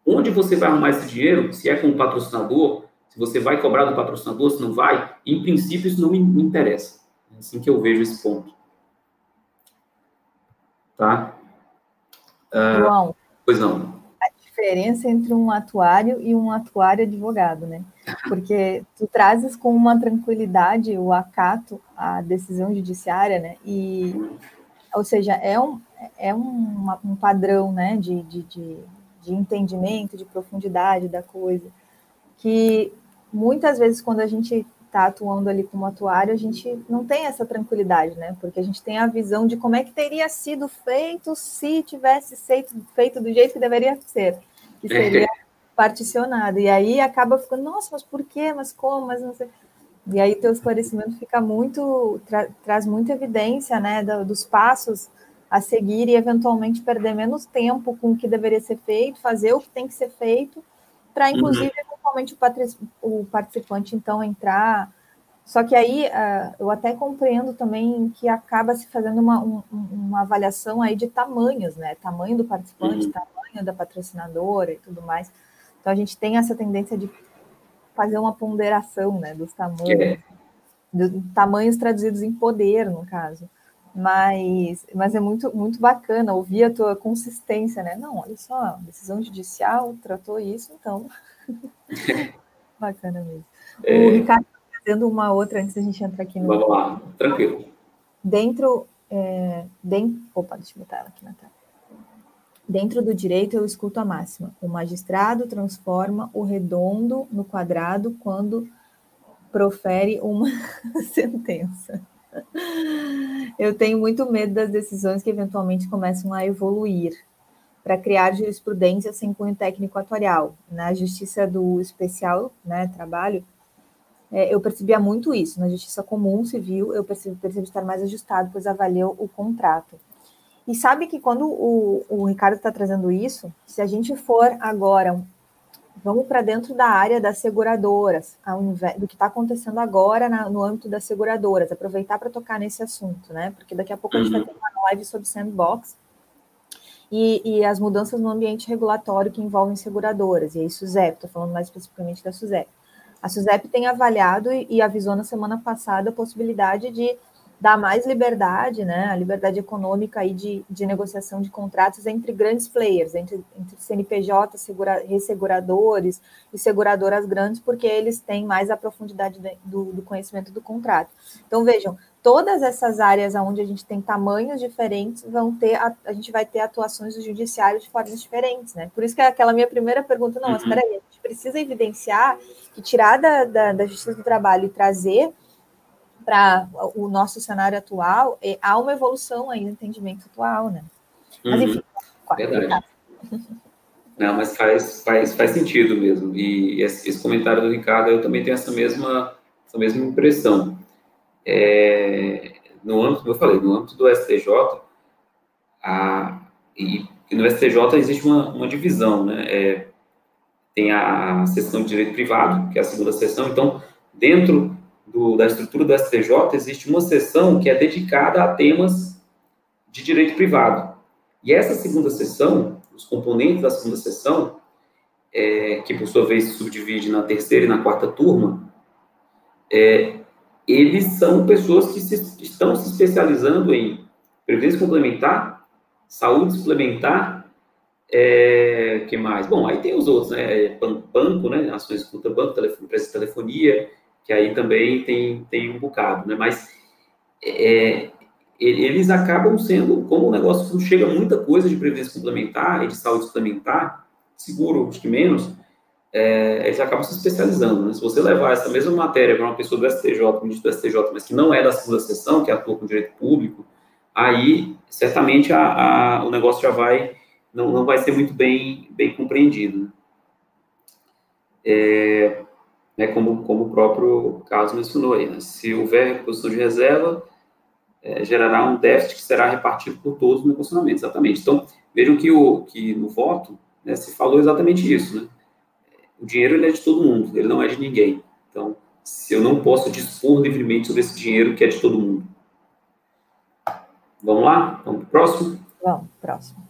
Onde você vai arrumar esse dinheiro? Se é com o patrocinador, se você vai cobrar do patrocinador, se não vai, em princípio isso não me, me interessa. É assim que eu vejo esse ponto. Tá? Uh, João. Pois não diferença entre um atuário e um atuário advogado, né? Porque tu trazes com uma tranquilidade o acato à decisão judiciária, né? E, ou seja, é um, é um, um padrão, né, de, de, de, de entendimento, de profundidade da coisa, que muitas vezes quando a gente está atuando ali como atuário, a gente não tem essa tranquilidade, né? Porque a gente tem a visão de como é que teria sido feito se tivesse feito, feito do jeito que deveria ser, que seria particionado. E aí acaba ficando, nossa, mas por quê? Mas como? Mas não sei. E aí teu esclarecimento fica muito, tra traz muita evidência, né, do, dos passos a seguir e eventualmente perder menos tempo com o que deveria ser feito, fazer o que tem que ser feito, para inclusive uhum eventualmente o, participante então entrar. Só que aí uh, eu até compreendo também que acaba se fazendo uma, um, uma avaliação aí de tamanhos, né? Tamanho do participante, uhum. tamanho da patrocinadora e tudo mais. Então a gente tem essa tendência de fazer uma ponderação, né, dos tamanhos, é. dos tamanhos traduzidos em poder, no caso. Mas, mas é muito, muito bacana ouvir a tua consistência, né? Não, olha só, decisão judicial tratou isso, então Bacana mesmo. É... O Ricardo está fazendo uma outra antes da gente entrar aqui no. Vamos lá, tranquilo. Dentro. É, dentro... Opa, deixa eu botar ela aqui na tela. Dentro do direito, eu escuto a máxima: o magistrado transforma o redondo no quadrado quando profere uma sentença. Eu tenho muito medo das decisões que eventualmente começam a evoluir para criar jurisprudência sem cunho técnico atuarial. Na justiça do especial, né, trabalho, é, eu percebia muito isso. Na justiça comum civil, eu percebo, percebo estar mais ajustado, pois avaliou o contrato. E sabe que quando o, o Ricardo está trazendo isso, se a gente for agora, vamos para dentro da área das seguradoras, invés, do que está acontecendo agora na, no âmbito das seguradoras, aproveitar para tocar nesse assunto, né? Porque daqui a pouco a gente vai uhum. ter uma live sobre sandbox e, e as mudanças no ambiente regulatório que envolvem seguradoras, e aí SUSEP, estou falando mais especificamente da SUSEP. A SUSEP tem avaliado e, e avisou na semana passada a possibilidade de dá mais liberdade, né, a liberdade econômica aí de, de negociação de contratos entre grandes players, entre, entre CNPJ, segura, resseguradores e seguradoras grandes, porque eles têm mais a profundidade do, do conhecimento do contrato. Então, vejam, todas essas áreas onde a gente tem tamanhos diferentes, vão ter, a, a gente vai ter atuações do judiciário de formas diferentes, né? Por isso que é aquela minha primeira pergunta, não, mas uhum. peraí, a gente precisa evidenciar que tirar da, da, da Justiça do Trabalho e trazer para o nosso cenário atual, é, há uma evolução aí no entendimento atual, né? Mas, enfim, uhum. Verdade. Não, mas faz, faz, faz sentido mesmo. E esse, esse, comentário do Ricardo, eu também tenho essa mesma, essa mesma impressão. É, no âmbito, como eu falei, no âmbito do STJ, a, e, e no STJ existe uma, uma divisão, né? É, tem a, a seção de direito privado, que é a segunda seção, então, dentro do, da estrutura do STJ, existe uma seção que é dedicada a temas de direito privado. E essa segunda seção, os componentes da segunda seção, é, que por sua vez se subdivide na terceira e na quarta turma, é, eles são pessoas que se, estão se especializando em previdência complementar, saúde suplementar, é, que mais? Bom, aí tem os outros, né? Banco, né? Ações contra banco, telefone, empresa de telefonia, que aí também tem, tem um bocado, né? Mas é, eles acabam sendo, como o negócio não chega muita coisa de previdência complementar e de saúde suplementar, seguro, acho que menos, é, eles acabam se especializando. Né? Se você levar essa mesma matéria para uma pessoa do STJ, ministro do STJ, mas que não é da segunda sessão, que atua com direito público, aí certamente a, a, o negócio já vai, não, não vai ser muito bem, bem compreendido. Né? É, né, como, como o próprio Carlos mencionou aí. Né? Se houver reposição de reserva, é, gerará um déficit que será repartido por todos no equacionamento, exatamente. Então, vejam que, o, que no voto né, se falou exatamente isso. Né? O dinheiro ele é de todo mundo, ele não é de ninguém. Então, se eu não posso dispor livremente sobre esse dinheiro que é de todo mundo. Vamos lá? Vamos para o próximo? Vamos, próximo.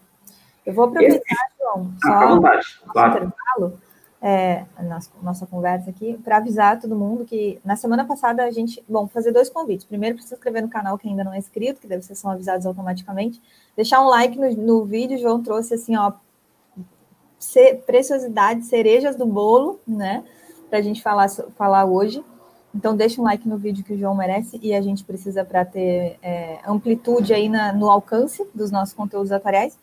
Eu vou aproveitar, esse... João, só ah, vontade, claro. intervalo é, a nossa, nossa conversa aqui, para avisar todo mundo que na semana passada a gente, bom, fazer dois convites. Primeiro, para se inscrever no canal que ainda não é inscrito, que deve ser são avisados automaticamente. Deixar um like no, no vídeo, João trouxe assim, ó, preciosidade, cerejas do bolo, né, para a gente falar, falar hoje. Então, deixa um like no vídeo que o João merece e a gente precisa para ter é, amplitude aí na, no alcance dos nossos conteúdos atuariais.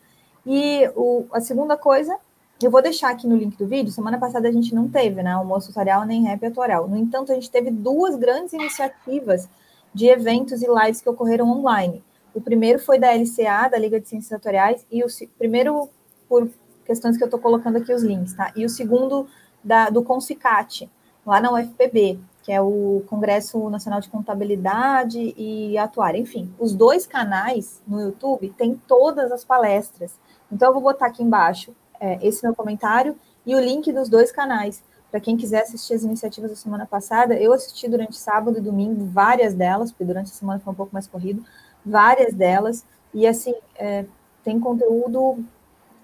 E o, a segunda coisa eu vou deixar aqui no link do vídeo. Semana passada a gente não teve, né? Almoço tutorial nem rap tutorial. No entanto, a gente teve duas grandes iniciativas de eventos e lives que ocorreram online. O primeiro foi da LCA, da Liga de Ciências Tutoriais, e o primeiro, por questões que eu estou colocando aqui os links, tá? E o segundo da, do Consicate, lá na UFPB, que é o Congresso Nacional de Contabilidade e Atuária. Enfim, os dois canais no YouTube têm todas as palestras. Então, eu vou botar aqui embaixo é, esse meu comentário e o link dos dois canais. Para quem quiser assistir as iniciativas da semana passada, eu assisti durante sábado e domingo várias delas, porque durante a semana foi um pouco mais corrido, várias delas, e assim, é, tem conteúdo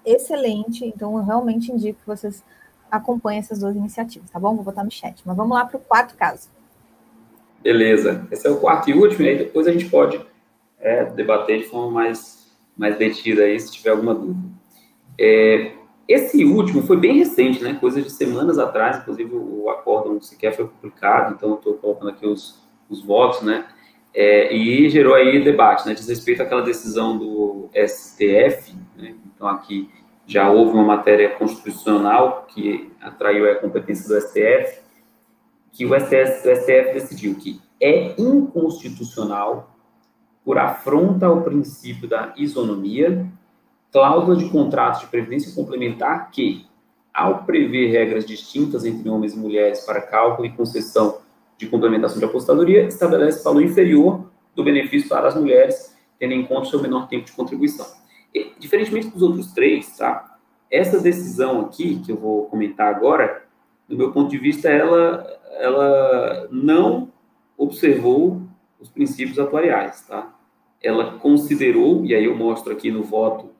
excelente, então eu realmente indico que vocês acompanhem essas duas iniciativas, tá bom? Vou botar no chat. Mas vamos lá para o quarto caso. Beleza. Esse é o quarto e último, e aí depois a gente pode é, debater de forma mais, mais detida aí, se tiver alguma dúvida. É, esse último foi bem recente, né? Coisa de semanas atrás, inclusive o acórdão sequer foi publicado, então estou colocando aqui os, os votos, né? É, e gerou aí debate, né? Diz respeito àquela decisão do STF, né? Então aqui já houve uma matéria constitucional que atraiu a competência do STF, que o STF, o STF decidiu que é inconstitucional por afronta ao princípio da isonomia cláusula de contratos de previdência complementar que, ao prever regras distintas entre homens e mulheres para cálculo e concessão de complementação de apostadoria, estabelece valor inferior do benefício para as mulheres, tendo em conta o seu menor tempo de contribuição. E, diferentemente dos outros três, tá? Essa decisão aqui, que eu vou comentar agora, do meu ponto de vista, ela, ela não observou os princípios atuariais, tá? Ela considerou, e aí eu mostro aqui no voto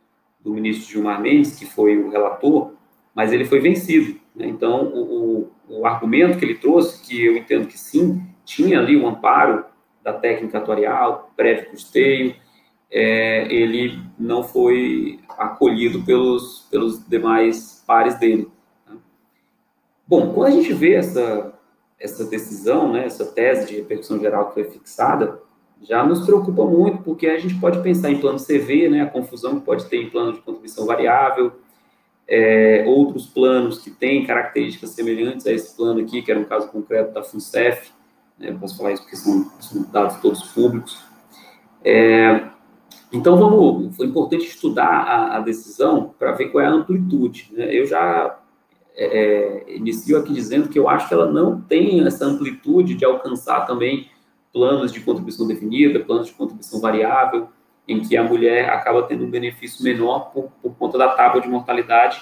do ministro Gilmar Mendes, que foi o relator, mas ele foi vencido. Né? Então, o, o, o, argumento que ele trouxe, que eu entendo que sim, tinha ali o um amparo da técnica atuarial, prévio custeio, é, ele não foi acolhido pelos, pelos demais pares dele. Né? Bom, quando a gente vê essa, essa decisão, né, essa tese de repercussão geral que foi fixada, já nos preocupa muito, porque a gente pode pensar em plano CV, né, a confusão que pode ter em plano de contribuição variável, é, outros planos que têm características semelhantes a esse plano aqui, que era um caso concreto da FUNCEF, né, posso falar isso porque são, são dados todos públicos. É, então, vamos, foi importante estudar a, a decisão para ver qual é a amplitude. Né? Eu já é, é, inicio aqui dizendo que eu acho que ela não tem essa amplitude de alcançar também planos de contribuição definida, planos de contribuição variável, em que a mulher acaba tendo um benefício menor por, por conta da tábua de mortalidade,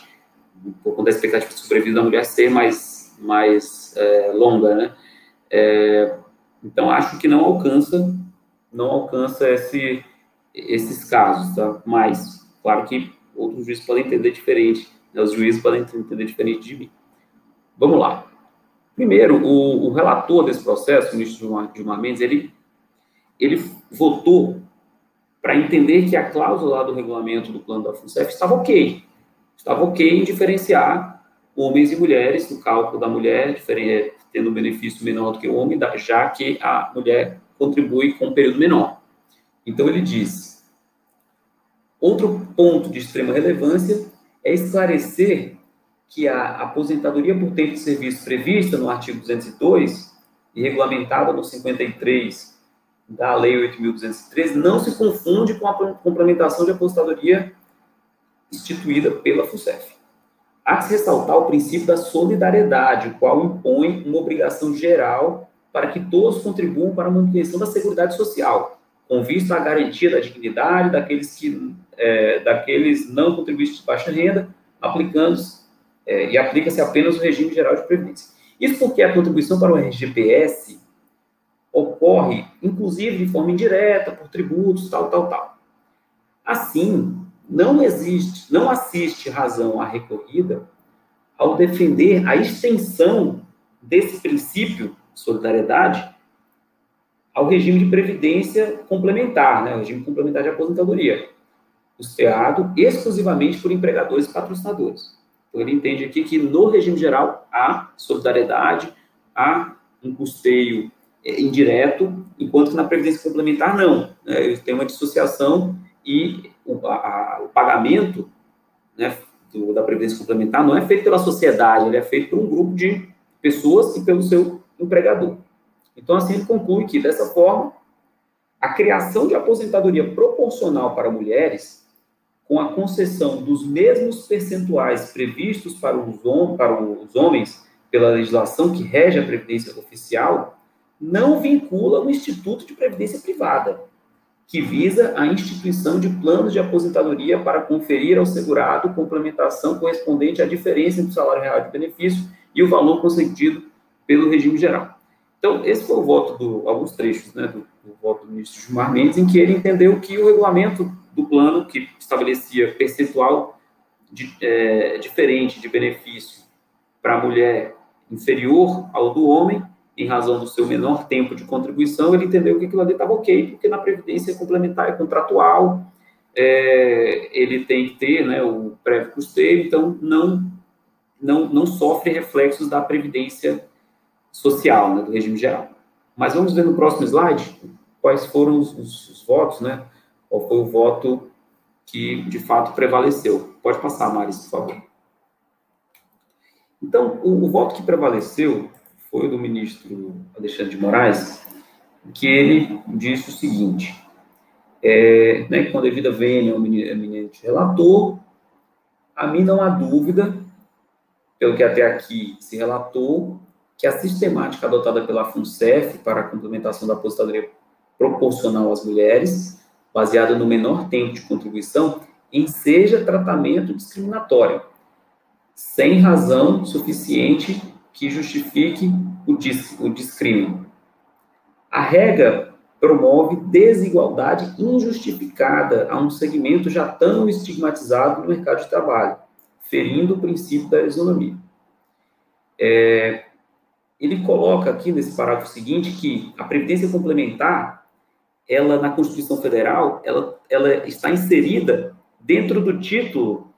por conta da expectativa de sobrevida da mulher ser mais, mais é, longa, né? É, então, acho que não alcança, não alcança esse, esses casos, tá? Mas, claro que outros juízes podem entender diferente, né? os juízes podem entender diferente de mim. Vamos lá. Primeiro, o, o relator desse processo, o ministro Gilmar Mendes, ele, ele votou para entender que a cláusula do regulamento do plano da FUNCEF estava ok. Estava ok em diferenciar homens e mulheres no cálculo da mulher, tendo um benefício menor do que o homem, já que a mulher contribui com um período menor. Então, ele diz: outro ponto de extrema relevância é esclarecer que a aposentadoria por tempo de serviço prevista no artigo 202 e regulamentada no 53 da Lei 8.213 não se confunde com a complementação de aposentadoria instituída pela FUSEF. Há que se ressaltar o princípio da solidariedade, o qual impõe uma obrigação geral para que todos contribuam para a manutenção da seguridade social, com vista à garantia da dignidade daqueles, que, é, daqueles não contribuintes de baixa renda, aplicando é, e aplica-se apenas o regime geral de previdência. Isso porque a contribuição para o RGPS ocorre, inclusive, de forma indireta, por tributos, tal, tal, tal. Assim, não existe, não assiste razão à recorrida ao defender a extensão desse princípio de solidariedade ao regime de previdência complementar, né, o regime complementar de aposentadoria, custeado exclusivamente por empregadores e patrocinadores. Então, ele entende aqui que no regime geral há solidariedade, há um custeio é, indireto, enquanto que na previdência complementar não. Né? Tem uma dissociação e o, a, o pagamento né, do, da previdência complementar não é feito pela sociedade, ele é feito por um grupo de pessoas e pelo seu empregador. Então, assim, ele conclui que, dessa forma, a criação de aposentadoria proporcional para mulheres com a concessão dos mesmos percentuais previstos para os, para os homens pela legislação que rege a previdência oficial, não vincula o Instituto de Previdência Privada, que visa a instituição de planos de aposentadoria para conferir ao segurado complementação correspondente à diferença entre o salário real de benefício e o valor concedido pelo regime geral. Então, esse foi o voto do alguns trechos, né, do, do voto do ministro Gilmar Mendes, em que ele entendeu que o regulamento do plano que estabelecia percentual de, é, diferente de benefício para a mulher inferior ao do homem, em razão do seu menor tempo de contribuição, ele entendeu que aquilo ali estava ok, porque na Previdência complementar é contratual, é, ele tem que ter né, o prévio custeio, então não, não, não sofre reflexos da previdência social, né, do regime geral. Mas vamos ver no próximo slide quais foram os, os, os votos, né? Qual foi o voto que de fato prevaleceu. Pode passar, Maris, por favor. Então, o, o voto que prevaleceu foi o do ministro Alexandre de Moraes, que ele disse o seguinte: é, né, com a devida vênia ao eminente relator, a mim não há dúvida, pelo que até aqui se relatou, que a sistemática adotada pela FUNCEF para a complementação da aposentadoria proporcional às mulheres, baseada no menor tempo de contribuição, enseja tratamento discriminatório, sem razão suficiente que justifique o, dis, o discrime. A regra promove desigualdade injustificada a um segmento já tão estigmatizado no mercado de trabalho, ferindo o princípio da isonomia. É, ele coloca aqui nesse parágrafo seguinte que a previdência complementar, ela na Constituição Federal, ela, ela está inserida dentro do título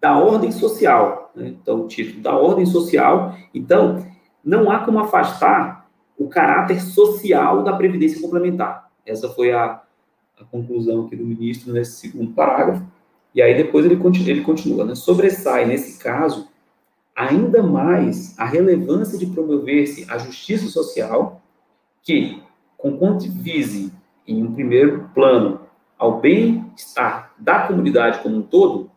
da ordem social. Né? Então, o título da ordem social. Então, não há como afastar o caráter social da previdência complementar. Essa foi a, a conclusão aqui do ministro nesse segundo parágrafo. E aí depois ele continua, ele continua né? sobressai nesse caso ainda mais a relevância de promover-se a justiça social, que, conquanto vise, em um primeiro plano, ao bem-estar da comunidade como um todo,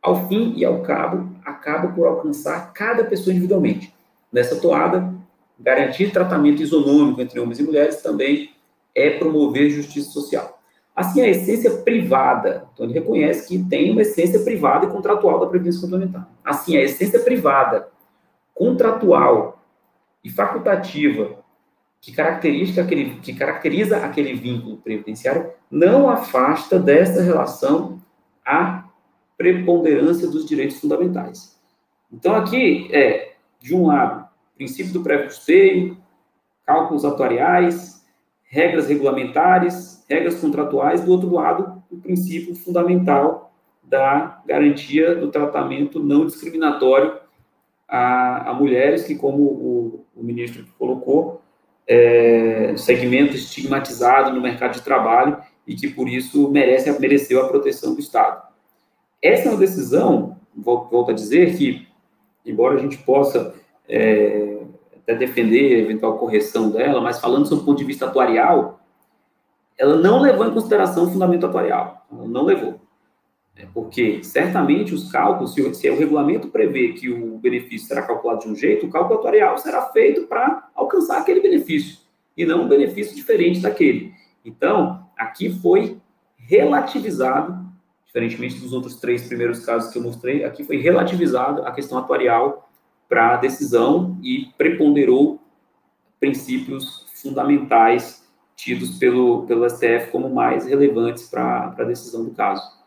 ao fim e ao cabo, acaba por alcançar cada pessoa individualmente. Nessa toada, garantir tratamento isonômico entre homens e mulheres também é promover justiça social. Assim, a essência privada, então ele reconhece que tem uma essência privada e contratual da Previdência Complementar. Assim, a essência privada, contratual e facultativa que caracteriza aquele, que caracteriza aquele vínculo previdenciário não afasta dessa relação a preponderância dos direitos fundamentais. Então, aqui é, de um lado, princípio do pré-custeio, cálculos atuariais, regras regulamentares, regras contratuais, do outro lado, o princípio fundamental da garantia do tratamento não discriminatório a, a mulheres que, como o, o ministro colocou, é, segmento estigmatizado no mercado de trabalho e que, por isso, merece, mereceu a proteção do Estado. Essa é uma decisão, volto a dizer, que, embora a gente possa é, até defender a eventual correção dela, mas falando sob o ponto de vista atuarial, ela não levou em consideração o fundamento atuarial. Ela não levou. É porque, certamente, os cálculos, se, se o regulamento prevê que o benefício será calculado de um jeito, o cálculo atuarial será feito para alcançar aquele benefício, e não um benefício diferente daquele. Então, aqui foi relativizado, diferentemente dos outros três primeiros casos que eu mostrei, aqui foi relativizado a questão atuarial para a decisão e preponderou princípios fundamentais tidos pelo, pelo STF como mais relevantes para a decisão do caso.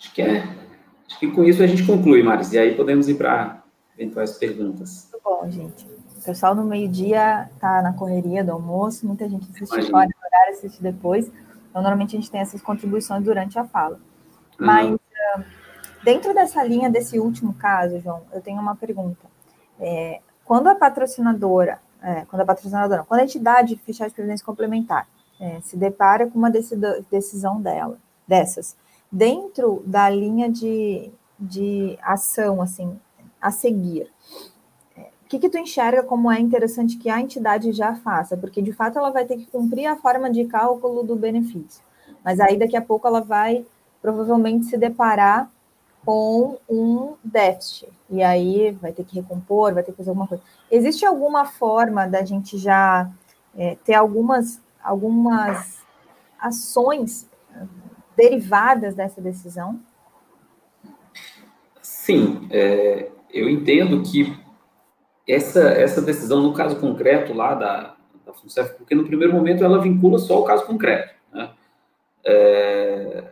Acho que é. Acho que com isso a gente conclui, Maris. E aí podemos ir para eventuais perguntas. Muito bom, gente. O pessoal no meio-dia está na correria do almoço, muita gente assiste fora do horário, assiste depois. Então, normalmente a gente tem essas contribuições durante a fala. Uhum. Mas, uh, dentro dessa linha, desse último caso, João, eu tenho uma pergunta. É, quando a patrocinadora, é, quando a patrocinadora, quando a entidade fechar de previdência complementar é, se depara com uma decisão dela, dessas, dentro da linha de, de ação, assim, a seguir, que, que tu enxerga como é interessante que a entidade já faça? Porque, de fato, ela vai ter que cumprir a forma de cálculo do benefício. Mas aí, daqui a pouco, ela vai provavelmente se deparar com um déficit. E aí vai ter que recompor, vai ter que fazer alguma coisa. Existe alguma forma da gente já é, ter algumas, algumas ações derivadas dessa decisão? Sim, é, eu entendo que essa, essa decisão, no caso concreto lá da, da FUNCEF, porque no primeiro momento ela vincula só o caso concreto. Né? É,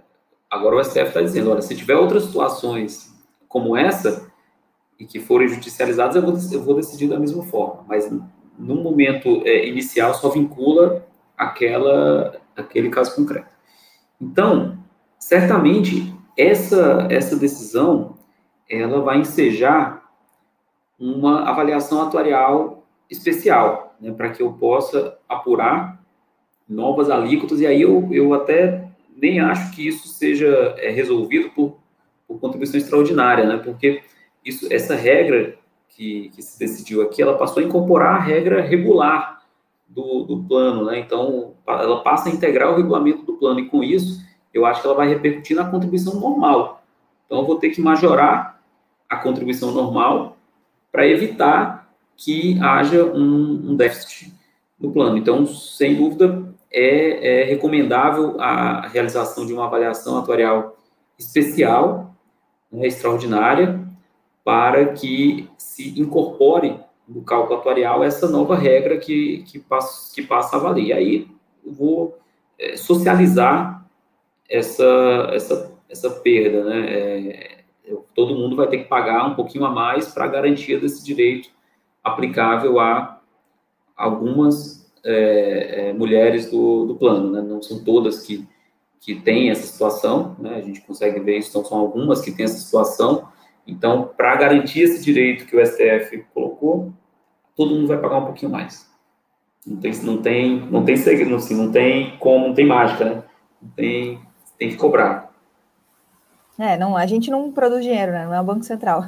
agora o STF está dizendo, olha, se tiver outras situações como essa, e que forem judicializadas, eu vou, eu vou decidir da mesma forma. Mas no momento é, inicial, só vincula aquela, aquele caso concreto. Então, certamente, essa, essa decisão, ela vai ensejar uma avaliação atuarial especial, né, para que eu possa apurar novas alíquotas, e aí eu, eu até nem acho que isso seja é, resolvido por, por contribuição extraordinária, né, porque isso, essa regra que, que, se decidiu aqui, ela passou a incorporar a regra regular do, do plano, né, então ela passa a integrar o regulamento do plano, e com isso, eu acho que ela vai repercutir na contribuição normal. Então, eu vou ter que majorar a contribuição normal para evitar que haja um, um, déficit no plano. Então, sem dúvida, é, é, recomendável a realização de uma avaliação atuarial especial, né, extraordinária, para que se incorpore no cálculo atuarial essa nova regra que, que, passa, que passa a valer. E aí, eu vou é, socializar essa, essa, essa perda, né? É, todo mundo vai ter que pagar um pouquinho a mais para a garantia desse direito aplicável a algumas é, é, mulheres do, do plano, né? não são todas que, que têm essa situação, né? a gente consegue ver isso, então são algumas que têm essa situação, então, para garantir esse direito que o STF colocou, todo mundo vai pagar um pouquinho mais. Não tem, não tem, não tem segredo, assim, não tem como, não tem mágica, né? Não tem, tem que cobrar. É, não, a gente não produz dinheiro, né? Não é o Banco Central.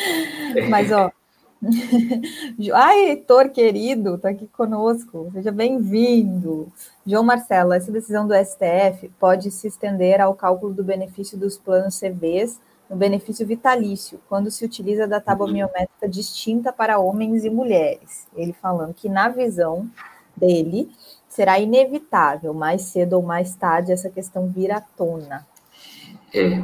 Mas, ó. Ai, Heitor querido, tá aqui conosco. Seja bem-vindo. João Marcelo, essa decisão do STF pode se estender ao cálculo do benefício dos planos CVs no benefício vitalício, quando se utiliza da tábua uhum. biométrica distinta para homens e mulheres. Ele falando que, na visão dele, será inevitável, mais cedo ou mais tarde, essa questão vir à tona. É,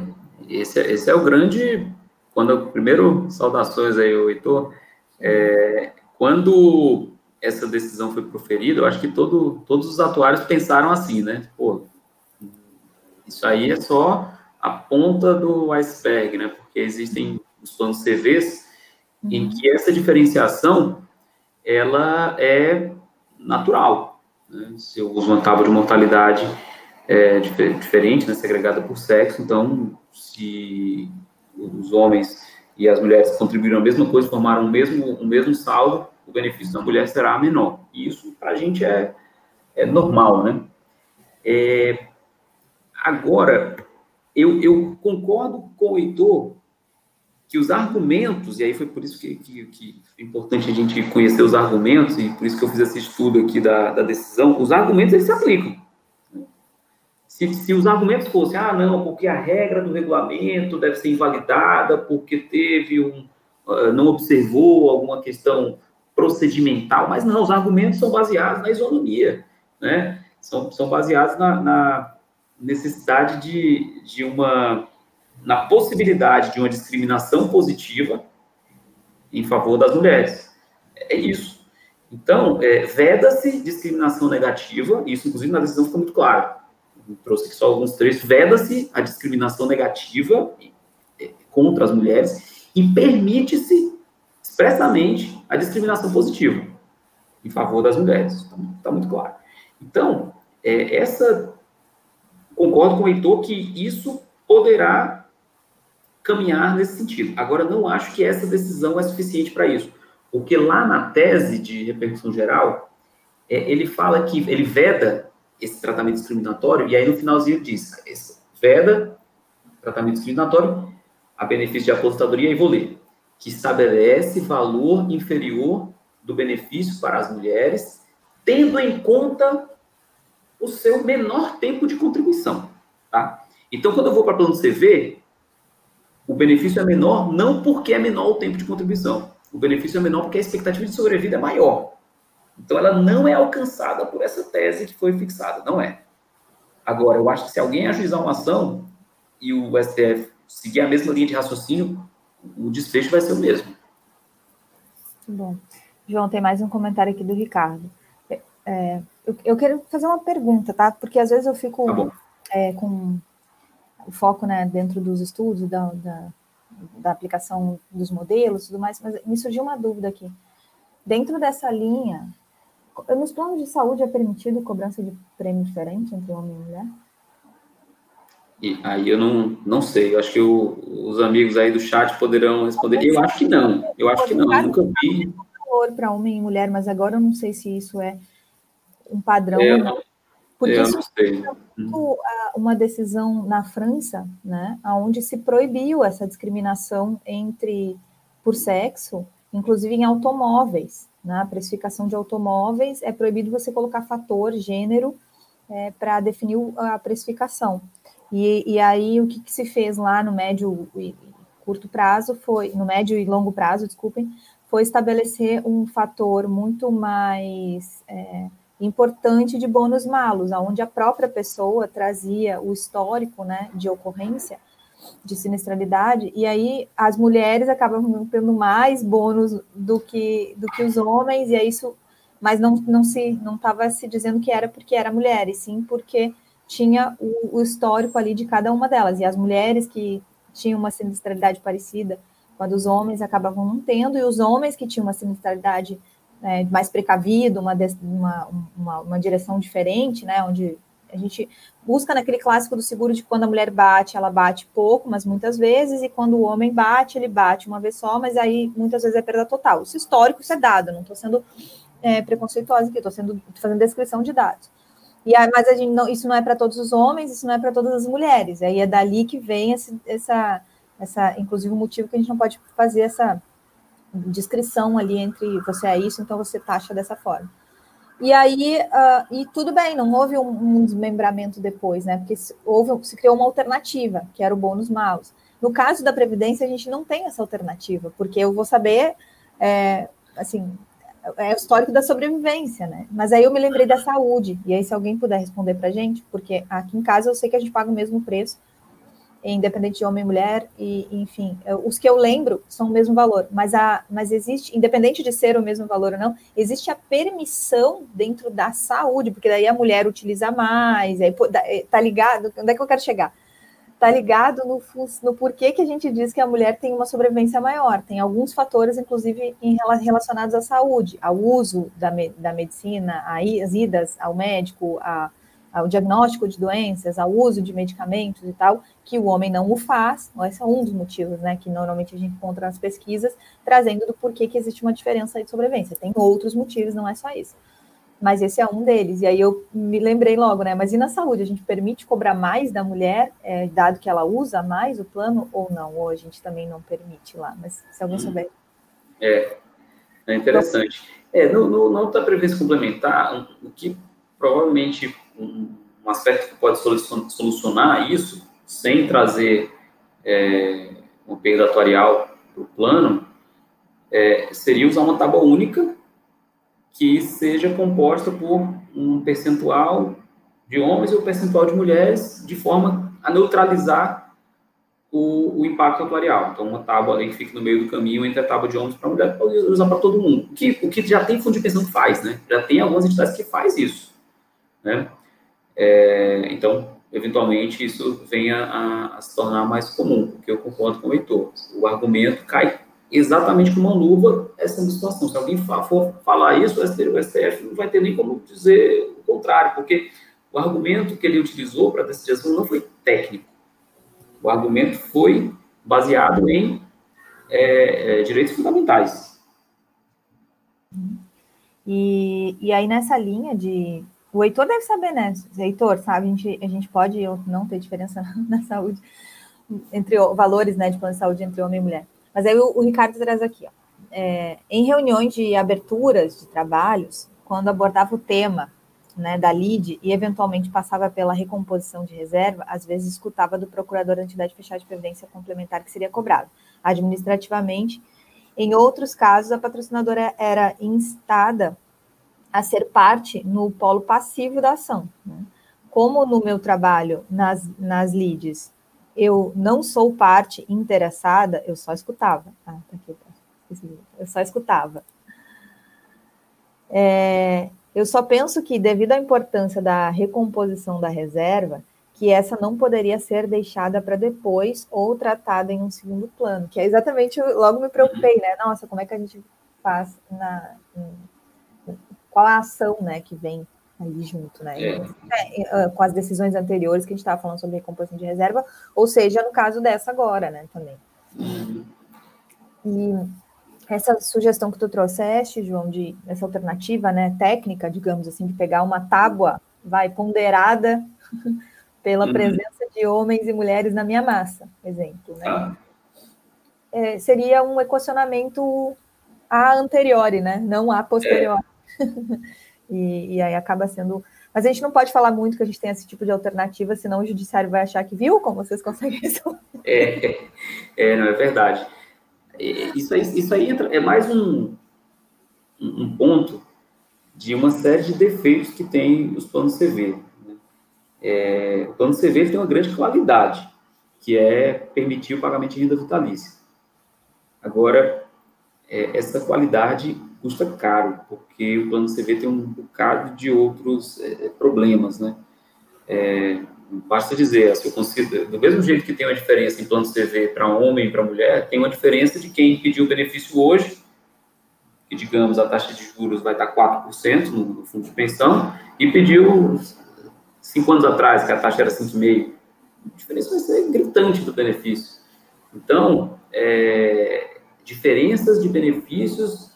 esse, é, esse é o grande. Quando primeiro saudações aí, o Heitor. É, quando essa decisão foi proferida, eu acho que todo, todos os atuários pensaram assim, né? Pô, isso aí é só a ponta do iceberg, né? Porque existem os planos CVs uhum. em que essa diferenciação ela é natural. Né? Se eu uso uma tábua de mortalidade é, diferente, né, segregada por sexo. Então, se os homens e as mulheres contribuíram a mesma coisa, formaram o mesmo, o mesmo saldo, o benefício da mulher será menor. E isso, para a gente, é, é normal, né? É, agora, eu, eu concordo com o Heitor que os argumentos, e aí foi por isso que, que, que, é importante a gente conhecer os argumentos, e por isso que eu fiz esse estudo aqui da, da decisão, os argumentos eles se aplicam. Se, se os argumentos fossem, ah, não, porque a regra do regulamento deve ser invalidada, porque teve um. Uh, não observou alguma questão procedimental, mas não, os argumentos são baseados na isonomia, né? São, são baseados na, na necessidade de, de uma. na possibilidade de uma discriminação positiva em favor das mulheres. É isso. Então, é, veda-se discriminação negativa, isso, inclusive, na decisão ficou muito claro trouxe aqui só alguns trechos, veda-se a discriminação negativa é, contra as mulheres e permite-se expressamente a discriminação positiva em favor das mulheres. Está tá muito claro. Então, é, essa concordo com o Heitor que isso poderá caminhar nesse sentido. Agora, não acho que essa decisão é suficiente para isso, porque lá na tese de repercussão geral, é, ele fala que ele veda esse tratamento discriminatório, e aí no finalzinho diz, veda tratamento discriminatório a benefício de aposentadoria, e vou ler, que estabelece valor inferior do benefício para as mulheres, tendo em conta o seu menor tempo de contribuição, tá? Então, quando eu vou para plano CV, o benefício é menor não porque é menor o tempo de contribuição, o benefício é menor porque a expectativa de sobrevida é maior. Então, ela não é alcançada por essa tese que foi fixada, não é. Agora, eu acho que se alguém ajuizar uma ação e o STF seguir a mesma linha de raciocínio, o desfecho vai ser o mesmo. Bom. João, tem mais um comentário aqui do Ricardo. É, eu, eu, quero fazer uma pergunta, tá? Porque às vezes eu fico tá é, com o foco né, dentro dos estudos, da, da, da aplicação dos modelos e tudo mais, mas me surgiu uma dúvida aqui. dentro dessa linha, nos planos de saúde é permitido cobrança de prêmio diferente entre homem e mulher? E aí eu não, não sei, eu acho que os amigos aí do chat poderão responder. Eu acho que não, eu acho que não, eu nunca vi. valor para homem e mulher, mas agora eu não sei se isso é um padrão. Eu, não. Porque isso é uma decisão na França, né, onde se proibiu essa discriminação entre por sexo, inclusive em automóveis. Na né, precificação de automóveis é proibido você colocar fator, gênero, é, para definir a precificação. E, e aí o que, que, se fez lá no médio e curto prazo foi, no médio e longo prazo, desculpem, foi estabelecer um fator muito mais é, importante de bônus malos, onde a própria pessoa trazia o histórico né, de ocorrência de sinistralidade, e aí as mulheres acabam tendo mais bônus do que, do que os homens, e é isso, mas não, não se não estava se dizendo que era porque era mulher, e sim porque tinha o, o, histórico ali de cada uma delas. E as mulheres que tinham uma sinistralidade parecida quando os homens acabavam não tendo, e os homens que tinham uma sinistralidade é, mais precavida, uma, uma, uma, uma, direção diferente, né, onde a gente busca naquele clássico do seguro de quando a mulher bate, ela bate pouco, mas muitas vezes, e quando o homem bate, ele bate uma vez só, mas aí muitas vezes é perda total. Isso histórico, isso é dado, não estou sendo é, preconceituosa aqui, estou sendo fazendo descrição de dados. E aí, mas a gente não, isso não é para todos os homens, isso não é para todas as mulheres. Aí é dali que vem esse, essa, essa, inclusive o motivo que a gente não pode fazer essa descrição ali entre você é isso, então você taxa dessa forma. E aí, uh, e tudo bem, não houve um, um, desmembramento depois, né? Porque houve, se criou uma alternativa, que era o bônus malus. No caso da Previdência, a gente não tem essa alternativa, porque eu vou saber, é, assim, é o histórico da sobrevivência, né? Mas aí eu me lembrei da saúde, e aí se alguém puder responder para a gente, porque aqui em casa eu sei que a gente paga o mesmo preço, independente de homem e mulher, e enfim, os que eu lembro são o mesmo valor, mas, a, mas existe, independente de ser o mesmo valor ou não, existe a permissão dentro da saúde, porque daí a mulher utiliza mais, aí tá ligado, onde é que eu quero chegar? está ligado no, no porquê que a gente diz que a mulher tem uma sobrevivência maior. Tem alguns fatores, inclusive, em, relacionados à saúde, ao uso da, da medicina, às idas ao médico, a, ao diagnóstico de doenças, ao uso de medicamentos e tal, que o homem não o faz. Esse é um dos motivos, né, que normalmente a gente encontra nas pesquisas, trazendo do porquê que existe uma diferença de sobrevivência. Tem outros motivos, não é só isso mas esse é um deles. E aí eu me lembrei logo, né? Mas e na saúde? A gente permite cobrar mais da mulher, é, dado que ela usa mais o plano, ou não? Ou a gente também não permite lá? Mas se alguém souber. É, é interessante. É, não está previsto complementar, o que provavelmente um, um aspecto que pode solucionar isso, sem trazer é, uma perda para o plano, é, seria usar uma tábua única que seja composta por um percentual de homens e um percentual de mulheres, de forma a neutralizar o, o impacto atuarial. Então, uma tábua que fique no meio do caminho entre a tábua de homens para mulher, pode usar para todo mundo. O que, o que já tem fundo de pensão que faz, né? Já tem algumas entidades que faz isso, né? É, então, eventualmente, isso venha a, a, se tornar mais comum, porque eu concordo com o Heitor. O argumento cai exatamente com uma luva essa situação. Se alguém for falar isso, o STF não vai ter nem como dizer o contrário, porque o argumento que ele utilizou para a decisão não foi técnico. O argumento foi baseado em é, é, direitos fundamentais. E, e aí, nessa linha de. O Heitor deve saber, né? Heitor, sabe, a gente, a gente pode não ter diferença na saúde entre valores né, de plano de saúde entre homem e mulher. Mas aí o, o Ricardo traz aqui, ó. É, em reuniões de aberturas de trabalhos, quando abordava o tema né, da LID e eventualmente passava pela recomposição de reserva, às vezes escutava do procurador da entidade fechada de previdência complementar que seria cobrado administrativamente. Em outros casos, a patrocinadora era instada a ser parte no polo passivo da ação. Né? Como no meu trabalho nas, nas LIDs eu não sou parte interessada, eu só escutava. Ah, tá aqui, tá. Eu só escutava. É, eu só penso que, devido à importância da recomposição da reserva, que essa não poderia ser deixada para depois ou tratada em um segundo plano, que é exatamente, logo me preocupei, né? Nossa, como é que a gente faz na. Qual a ação né, que vem ali junto, né? É. É, é com as decisões anteriores que a gente estava falando sobre recomposição de reserva, ou seja, no caso dessa agora, né, também. Uhum. E essa sugestão que tu trouxeste, João, de essa alternativa, né, técnica, digamos assim, de pegar uma tábua, vai ponderada pela uhum. presença de homens e mulheres na minha massa, exemplo, né? Ah. É, seria um equacionamento a anteriori, né? Não a posteriori. É. e, e aí acaba sendo mas a gente não pode falar muito que a gente tem esse tipo de alternativa, senão o judiciário vai achar que viu como vocês conseguem isso. É, é, não, é verdade. Isso aí, isso aí entra, é mais um, um ponto de uma série de defeitos que tem os planos CV. Né? É, o plano CV tem uma grande qualidade, que é permitir o pagamento de renda vitalícia. Agora, é, essa qualidade custa caro, porque o plano CV tem um bocado de outros é, problemas, né? É, basta dizer, se eu considero, do mesmo jeito que tem uma diferença em plano CV para homem e para mulher, tem uma diferença de quem pediu o benefício hoje, que digamos a taxa de juros vai estar 4% no, no fundo de pensão, e pediu cinco anos atrás, que a taxa era 5,5%. A diferença vai ser gritante do benefício. Então, é, diferenças de benefícios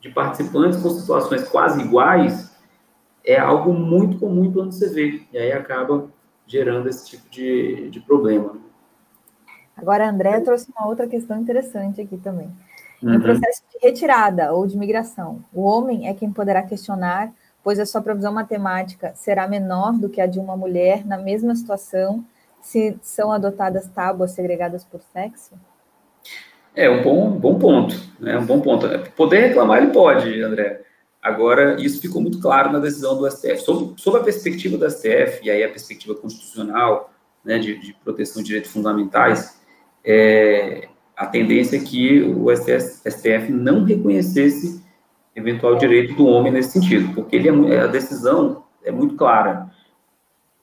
de participantes com situações quase iguais é algo muito comum em plano CV. E aí acaba gerando esse tipo de, de problema. Agora, a André trouxe uma outra questão interessante aqui também. Uhum. Em processo de retirada ou de migração, o homem é quem poderá questionar, pois a sua provisão matemática será menor do que a de uma mulher na mesma situação se são adotadas tábuas segregadas por sexo? É um bom, bom ponto, né? Um bom ponto. Poder reclamar ele pode, André. Agora, isso ficou muito claro na decisão do STF. Sob, sob a perspectiva do STF, e aí a perspectiva constitucional, né, de, de proteção de direitos fundamentais, é, a tendência é que o STF, STF não reconhecesse eventual direito do homem nesse sentido, porque ele é, a decisão é muito clara.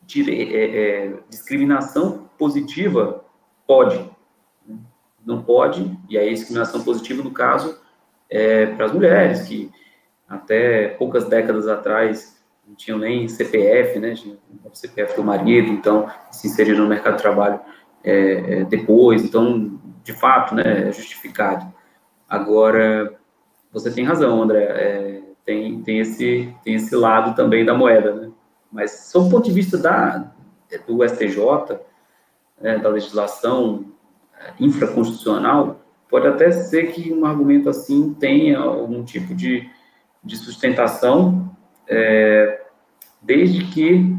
Dire, é, é, discriminação positiva pode? Não pode, e aí a discriminação positiva, no caso, é para as mulheres, que até poucas décadas atrás não tinham nem CPF, né? Tinha o CPF do marido, então se inseriram no mercado de trabalho é, é, depois, então de fato, né, é justificado. Agora, você tem razão, André, é, tem, tem, esse, tem esse lado também da moeda, né? Mas, sob o ponto de vista da, do STJ, né, da legislação infraconstitucional, pode até ser que um argumento assim tenha algum tipo de de sustentação, é, desde que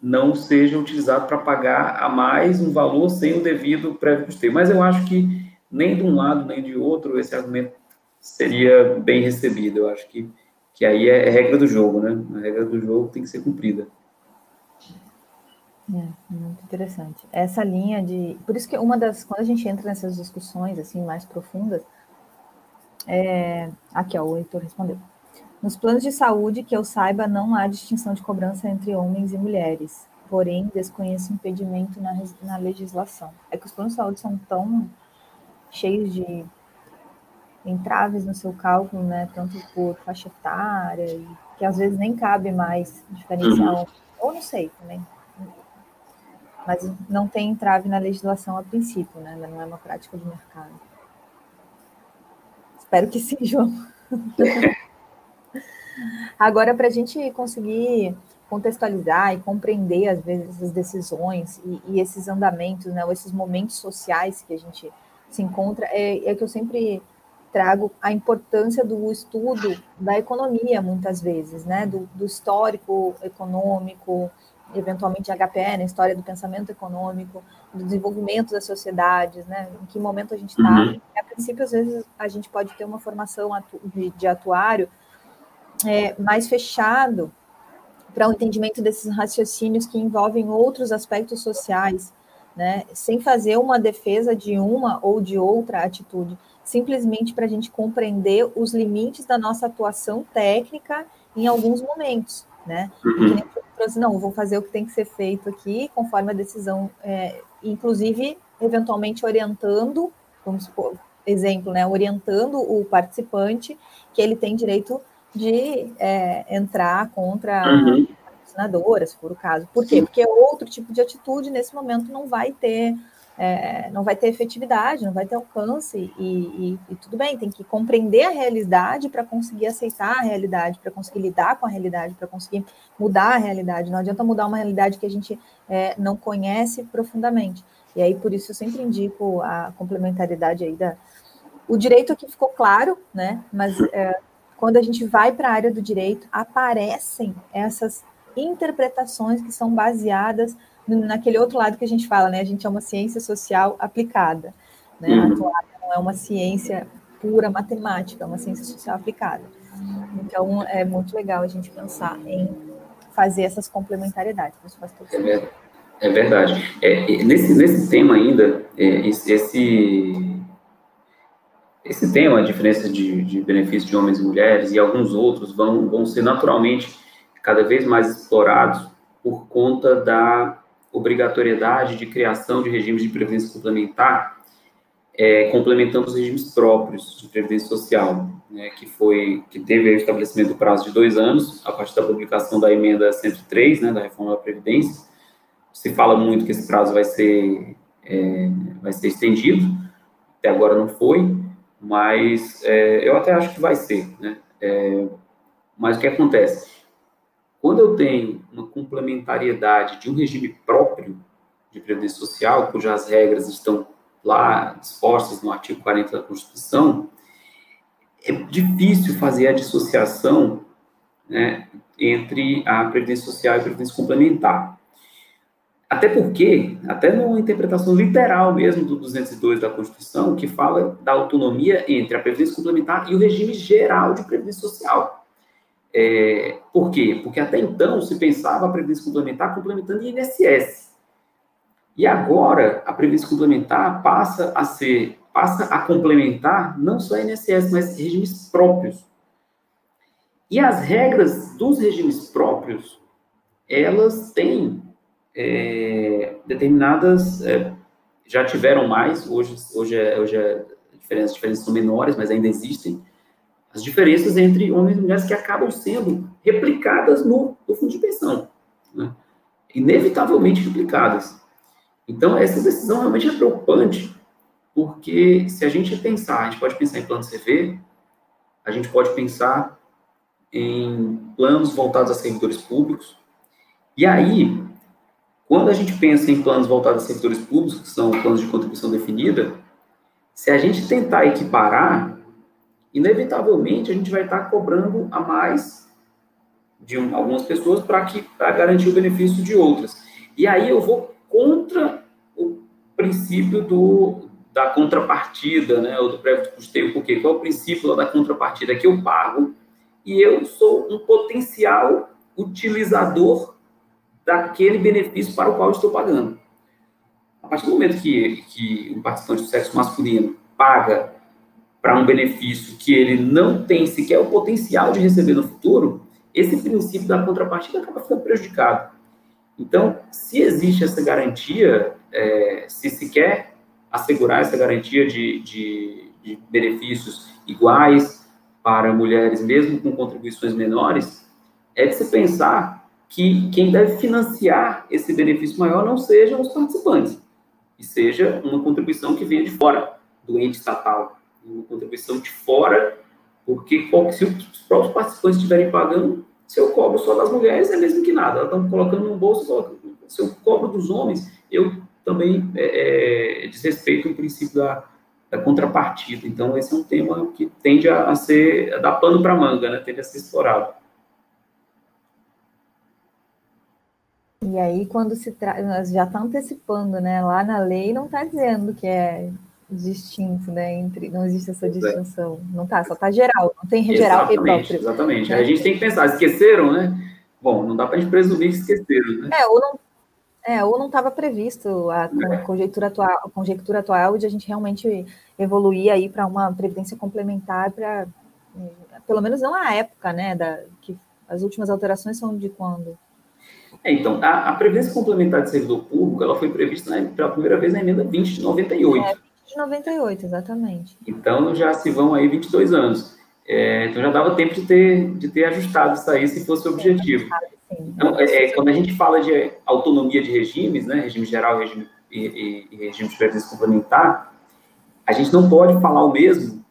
não seja utilizado para pagar a mais um valor sem o devido prévio custeio. Mas eu acho que nem de um lado nem de outro esse argumento seria bem recebido. Eu acho que, que aí é, regra do jogo, né? A regra do jogo tem que ser cumprida. É, muito interessante. Essa linha de. Por isso que uma das. Quando a gente entra nessas discussões assim mais profundas, é, aqui, ó, o Heitor respondeu. Nos planos de saúde, que eu saiba, não há distinção de cobrança entre homens e mulheres. Porém, desconheço impedimento na, na legislação. É que os planos de saúde são tão cheios de entraves no seu cálculo, né? Tanto por faixa etária, que às vezes nem cabe mais diferenciar. Uhum. Ou não sei também. Mas não tem entrave na legislação a princípio, né? Não é uma prática de mercado. Espero que sim, João. Agora, para a gente conseguir contextualizar e compreender, às vezes, essas decisões e, e, esses andamentos, né, ou esses momentos sociais que a gente se encontra, é, é que eu sempre trago a importância do estudo da economia, muitas vezes, né, do, do histórico econômico, eventualmente HPE, né, história do pensamento econômico, do desenvolvimento das sociedades, né, em que momento a gente está. Uhum. A princípio, às vezes, a gente pode ter uma formação de, de, atuário é, mais fechado para o um entendimento desses raciocínios que envolvem outros aspectos sociais, né, sem fazer uma defesa de uma ou de outra atitude, simplesmente para a gente compreender os limites da nossa atuação técnica em alguns momentos né? Uhum. Assim, não, vou fazer o que tem que ser feito aqui, conforme a decisão, é, inclusive, eventualmente orientando, vamos supor, exemplo, né, orientando o participante que ele tem direito de é, entrar contra uhum. a patrocinadora, se for o caso. Por quê? Porque outro tipo de atitude nesse momento não vai ter é, não vai ter efetividade, não vai ter alcance, e, e, e tudo bem, tem que compreender a realidade para conseguir aceitar a realidade, para conseguir lidar com a realidade, para conseguir mudar a realidade. Não adianta mudar uma realidade que a gente é, não conhece profundamente. E aí, por isso, eu sempre indico a complementariedade aí da. O direito aqui ficou claro, né? Mas é, quando a gente vai para a área do direito, aparecem essas interpretações que são baseadas naquele outro lado que a gente fala, né? A gente é uma ciência social aplicada, né? Uhum. A atuária não é uma ciência pura matemática, é uma ciência social aplicada. Então, é muito legal a gente pensar em fazer essas complementariedades. Isso faz todo sentido. É verdade. É, nesse, nesse tema ainda, é, esse, esse tema, a diferença de, de benefícios de homens e mulheres e alguns outros vão, vão ser naturalmente cada vez mais explorados por conta da obrigatoriedade de criação de regimes de previdência complementar, é, complementando os regimes próprios de previdência social, né, que foi que teve o estabelecimento do prazo de dois anos a partir da publicação da emenda 103, né, da reforma da previdência. Se fala muito que esse prazo vai ser é, vai ser estendido, até agora não foi, mas é, eu até acho que vai ser, né? É, mas o que acontece? Quando eu tenho uma complementariedade de um regime próprio de previdência social, cujas regras estão lá dispostas no artigo 40 da Constituição, é difícil fazer a dissociação né, entre a previdência social e a previdência complementar. Até porque, até numa interpretação literal mesmo do 202 da Constituição, que fala da autonomia entre a previdência complementar e o regime geral de previdência social. É, por quê? Porque até então se pensava a previdência complementar complementando INSS. E agora a previdência complementar passa a ser, passa a complementar não só INSS, mas regimes próprios. E as regras dos regimes próprios, elas têm é, determinadas, é, já tiveram mais, hoje, hoje, é, hoje é, diferenças, diferenças são menores, mas ainda existem, as diferenças entre homens e mulheres que acabam sendo replicadas no, no fundo de pensão, né? inevitavelmente replicadas. Então, essa decisão realmente é preocupante, porque se a gente pensar, a gente pode pensar em plano CV, a gente pode pensar em planos voltados a servidores públicos, e aí, quando a gente pensa em planos voltados a servidores públicos, que são planos de contribuição definida, se a gente tentar equiparar, inevitavelmente a gente vai estar cobrando a mais de um, algumas pessoas para que para garantir o benefício de outras. E aí eu vou contra o princípio do, da contrapartida, né, ou do prévio custeio, porque qual é o princípio da contrapartida? Que eu pago e eu sou um potencial utilizador daquele benefício para o qual estou pagando. A partir do momento que, que um participante do sexo masculino paga para um benefício que ele não tem sequer o potencial de receber no futuro, esse princípio da contrapartida acaba ficando prejudicado. Então, se existe essa garantia, é, se se quer assegurar essa garantia de, de, de benefícios iguais para mulheres, mesmo com contribuições menores, é de se pensar que quem deve financiar esse benefício maior não sejam os participantes, e seja uma contribuição que venha de fora do ente estatal, uma contribuição de fora, porque se os próprios participantes estiverem pagando, se eu cobro só das mulheres, é mesmo que nada. Elas estão colocando no bolso, se eu cobro dos homens, eu também é, é, desrespeito o princípio da, da, contrapartida. Então, esse é um tema que tende a, a ser, a dar pano para manga, né? tende a ser explorado. E aí, quando se traz, já está antecipando, né? Lá na lei não está dizendo que é distinto, né? Entre, não existe essa é. distinção. Não tá, só tá geral, não tem geral e próprio. Exatamente. Né? A gente tem que pensar, esqueceram, né? Bom, não dá para a gente presumir que esqueceram, né? É, ou não é, ou não estava previsto a é. conjectura atual, a conjectura atual de a gente realmente evoluir aí para uma previdência complementar para pelo menos não a época, né, da que as últimas alterações são de quando? É, então, a, a, previdência complementar de servidor público, ela foi prevista né, pela primeira vez na emenda 20 de 98. É. de 98, exatamente. Então já se vão aí 22 anos. É, então já dava tempo de ter, de ter ajustado isso aí, se fosse o objetivo. Então, é, é, quando a gente fala de autonomia de regimes, né, regime geral regime, e, e, e regime de previdência complementar, a gente não pode falar o mesmo,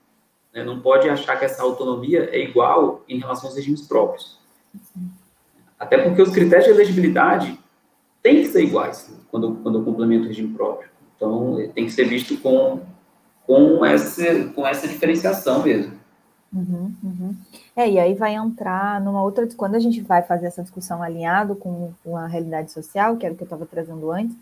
né, não pode achar que essa autonomia é igual em relação aos regimes próprios. Até porque os critérios de elegibilidade têm que ser iguais quando, quando eu complemento o regime próprio. Então, tem que ser visto com, com, essa, com essa diferenciação mesmo. Uhum, uhum. É, e aí vai entrar numa outra. Quando a gente vai fazer essa discussão alinhado com, com a realidade social, que era o que eu estava trazendo antes,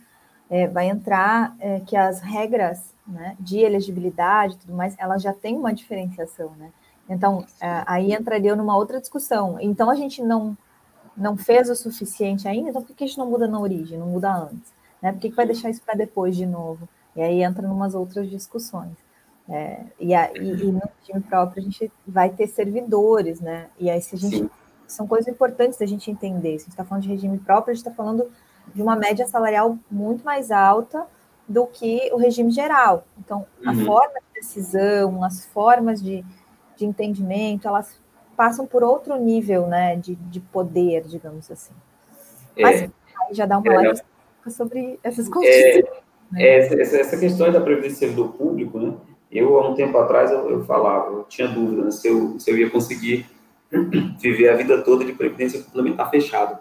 é, vai entrar é, que as regras né, de elegibilidade e tudo mais, elas já têm uma diferenciação, né? Então, é, aí entraria numa outra discussão. Então, a gente não, não fez o suficiente ainda, então por que a gente não muda na origem, não muda antes? Né? Por que, que vai deixar isso para depois de novo? E aí entra umas outras discussões. É, e, a, e, e, no time próprio a gente vai ter servidores, né? E aí se a gente Sim. são coisas importantes da gente entender. Se a gente está falando de regime próprio, a gente está falando de uma média salarial muito mais alta do que o regime geral. Então, a uhum. forma de decisão, as formas de, de entendimento, elas passam por outro nível, né, de, de poder, digamos assim. É. Mas já dá uma é, sobre essas coisas. É, né? essa, essa questão da previdência do público, né? Eu, há um tempo atrás, eu, eu falava, eu tinha dúvida né, se, eu, se eu ia conseguir viver a vida toda de previdência complementar fechado.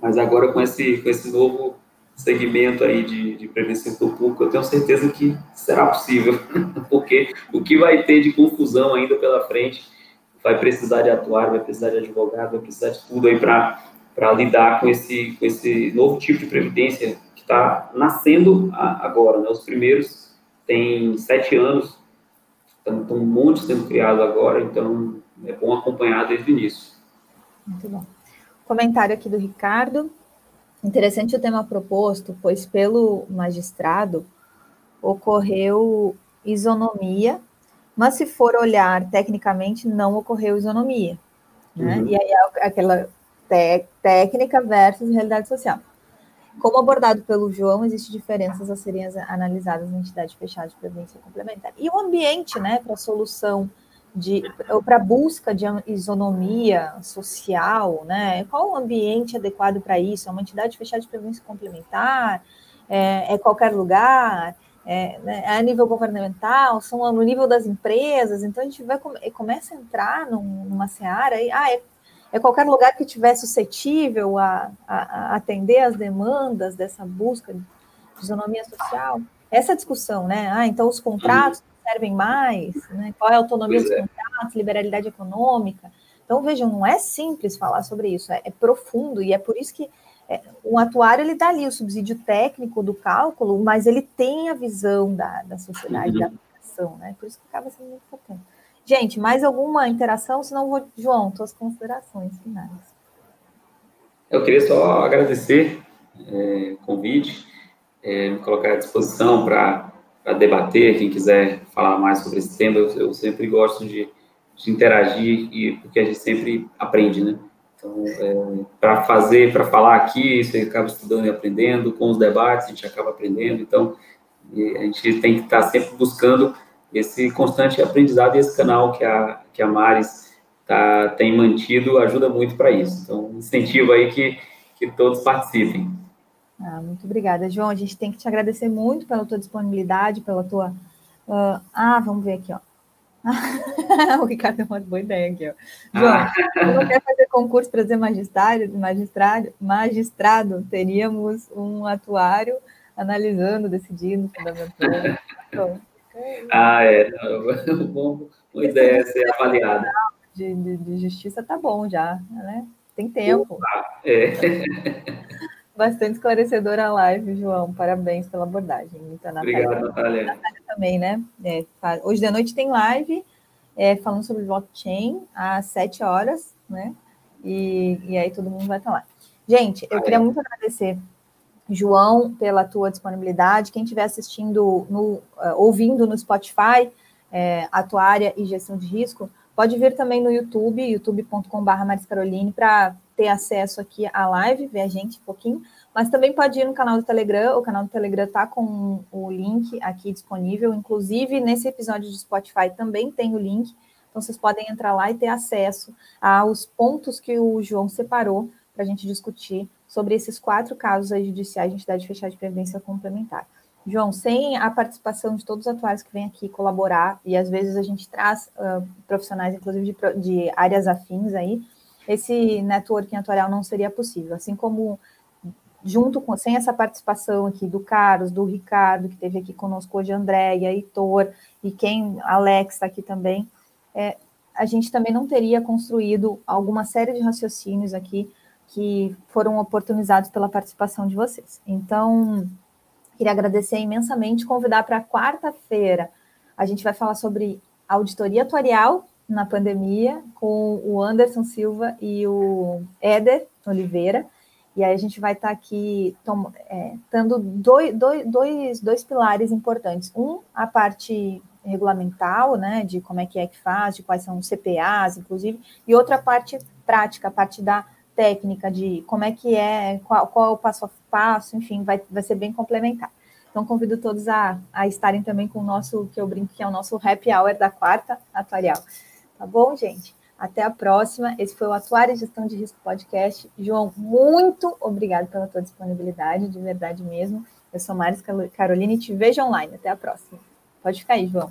Mas agora, com esse, com esse novo segmento aí de, de prevenção do público, eu tenho certeza que será possível, porque o que vai ter de confusão ainda pela frente, vai precisar de atuar, vai precisar de advogado, vai precisar de tudo aí para lidar com esse, com esse novo tipo de previdência que está nascendo agora, né? Os primeiros têm sete anos, então, um monte sendo criado agora, então é bom acompanhar desde o início. Muito bom. Comentário aqui do Ricardo. Interessante o tema proposto, pois pelo magistrado ocorreu isonomia, mas se for olhar tecnicamente, não ocorreu isonomia. Né? Uhum. E aí é aquela técnica versus realidade social. Como abordado pelo João, existem diferenças a serem analisadas na entidade fechada de previdência complementar. E o ambiente, né, para solução de para busca de isonomia social, né? Qual o ambiente adequado para isso? É uma entidade fechada de previdência complementar? É, é qualquer lugar? É, né, é, a nível governamental? São no nível das empresas? Então a gente vai começa a entrar num, numa seara aí, ah, é é qualquer lugar que estiver suscetível a, a, a, atender as demandas dessa busca de isonomia social. Essa discussão, né? Ah, então os contratos servem mais, né? Qual é a autonomia pois dos é. contratos, liberalidade econômica. Então, vejam, não é simples falar sobre isso, é, é profundo, e é por isso que é, um atuário ele dá ali o subsídio técnico do cálculo, mas ele tem a visão da, da sociedade, uhum. da aplicação, né? Por isso que acaba sendo muito importante. Gente, mais alguma interação? Senão, vou, João, suas considerações finais. Eu queria só agradecer é, o convite, é, me colocar à disposição para debater, quem quiser falar mais sobre esse tema, eu, eu sempre gosto de, de, interagir, e, porque a gente sempre aprende, né? Então, é, para fazer, para falar aqui, você acaba estudando e aprendendo, com os debates a gente acaba aprendendo, então a gente tem que estar sempre buscando esse constante aprendizado e esse canal que a, que a Maris tá, tem mantido ajuda muito para isso. Então, incentivo aí que, que todos participem. Ah, muito obrigada, João. A gente tem que te agradecer muito pela tua disponibilidade, pela tua. Uh, ah, vamos ver aqui, ó. o Ricardo tem uma boa ideia aqui, ó. João, ah. não quer fazer concurso para ser magistrado, magistrado, magistrado, teríamos um atuário analisando, decidindo, fundamentando. Então, ah, é. Uma ideia é ser avaliada. De, de, de, justiça tá bom já, né? Tem tempo. é. Bastante esclarecedora a live, João. Parabéns pela abordagem. Então, Natália, Obrigado, Natália. Natália também, né? É, hoje de noite tem live é, falando sobre blockchain às sete horas, né? E, e aí todo mundo vai estar lá. Gente, eu queria muito agradecer João, pela tua disponibilidade. Quem estiver assistindo, no, uh, ouvindo no Spotify, é, Atuária e Gestão de Risco, pode vir também no YouTube, youtube.com.br Maris Caroline, para ter acesso aqui à live, ver a gente um pouquinho, mas também pode ir no canal do Telegram, o canal do Telegram está com o link aqui disponível, inclusive nesse episódio de Spotify também tem o link, então vocês podem entrar lá e ter acesso aos pontos que o João separou para a gente discutir sobre esses quatro casos judiciais de entidade fechada de previdência complementar. João, sem a participação de todos os atuários que vêm aqui colaborar, e às vezes a gente traz uh, profissionais, inclusive de, de, áreas afins aí, esse networking atuarial não seria possível. Assim como, junto com, sem essa participação aqui do Carlos, do Ricardo, que teve aqui conosco hoje, Andréia, Heitor, e quem, Alex está aqui também, é, a gente também não teria construído alguma série de raciocínios aqui que foram oportunizados pela participação de vocês. Então, Queria agradecer imensamente, convidar para quarta-feira. A gente vai falar sobre auditoria atuarial na pandemia com o Anderson Silva e o Éder Oliveira. E aí a gente vai estar tá aqui é, dando dois, dois, dois pilares importantes. Um, a parte regulamental, né, de como é que é que faz, de quais são os CPAs, inclusive, e outra parte prática, a parte da técnica de como é que é, qual, qual é o passo a passo, enfim, vai, vai ser bem complementar. Então, convido todos a, a estarem também com o nosso, que eu brinco que é o nosso happy hour da quarta atuarial. Tá bom, gente? Até a próxima. Esse foi o Atuária Gestão de Risco Podcast. João, muito obrigado pela tua disponibilidade, de verdade mesmo. Eu sou Maris Carolina e te vejo online. Até a próxima. Pode ficar aí, João.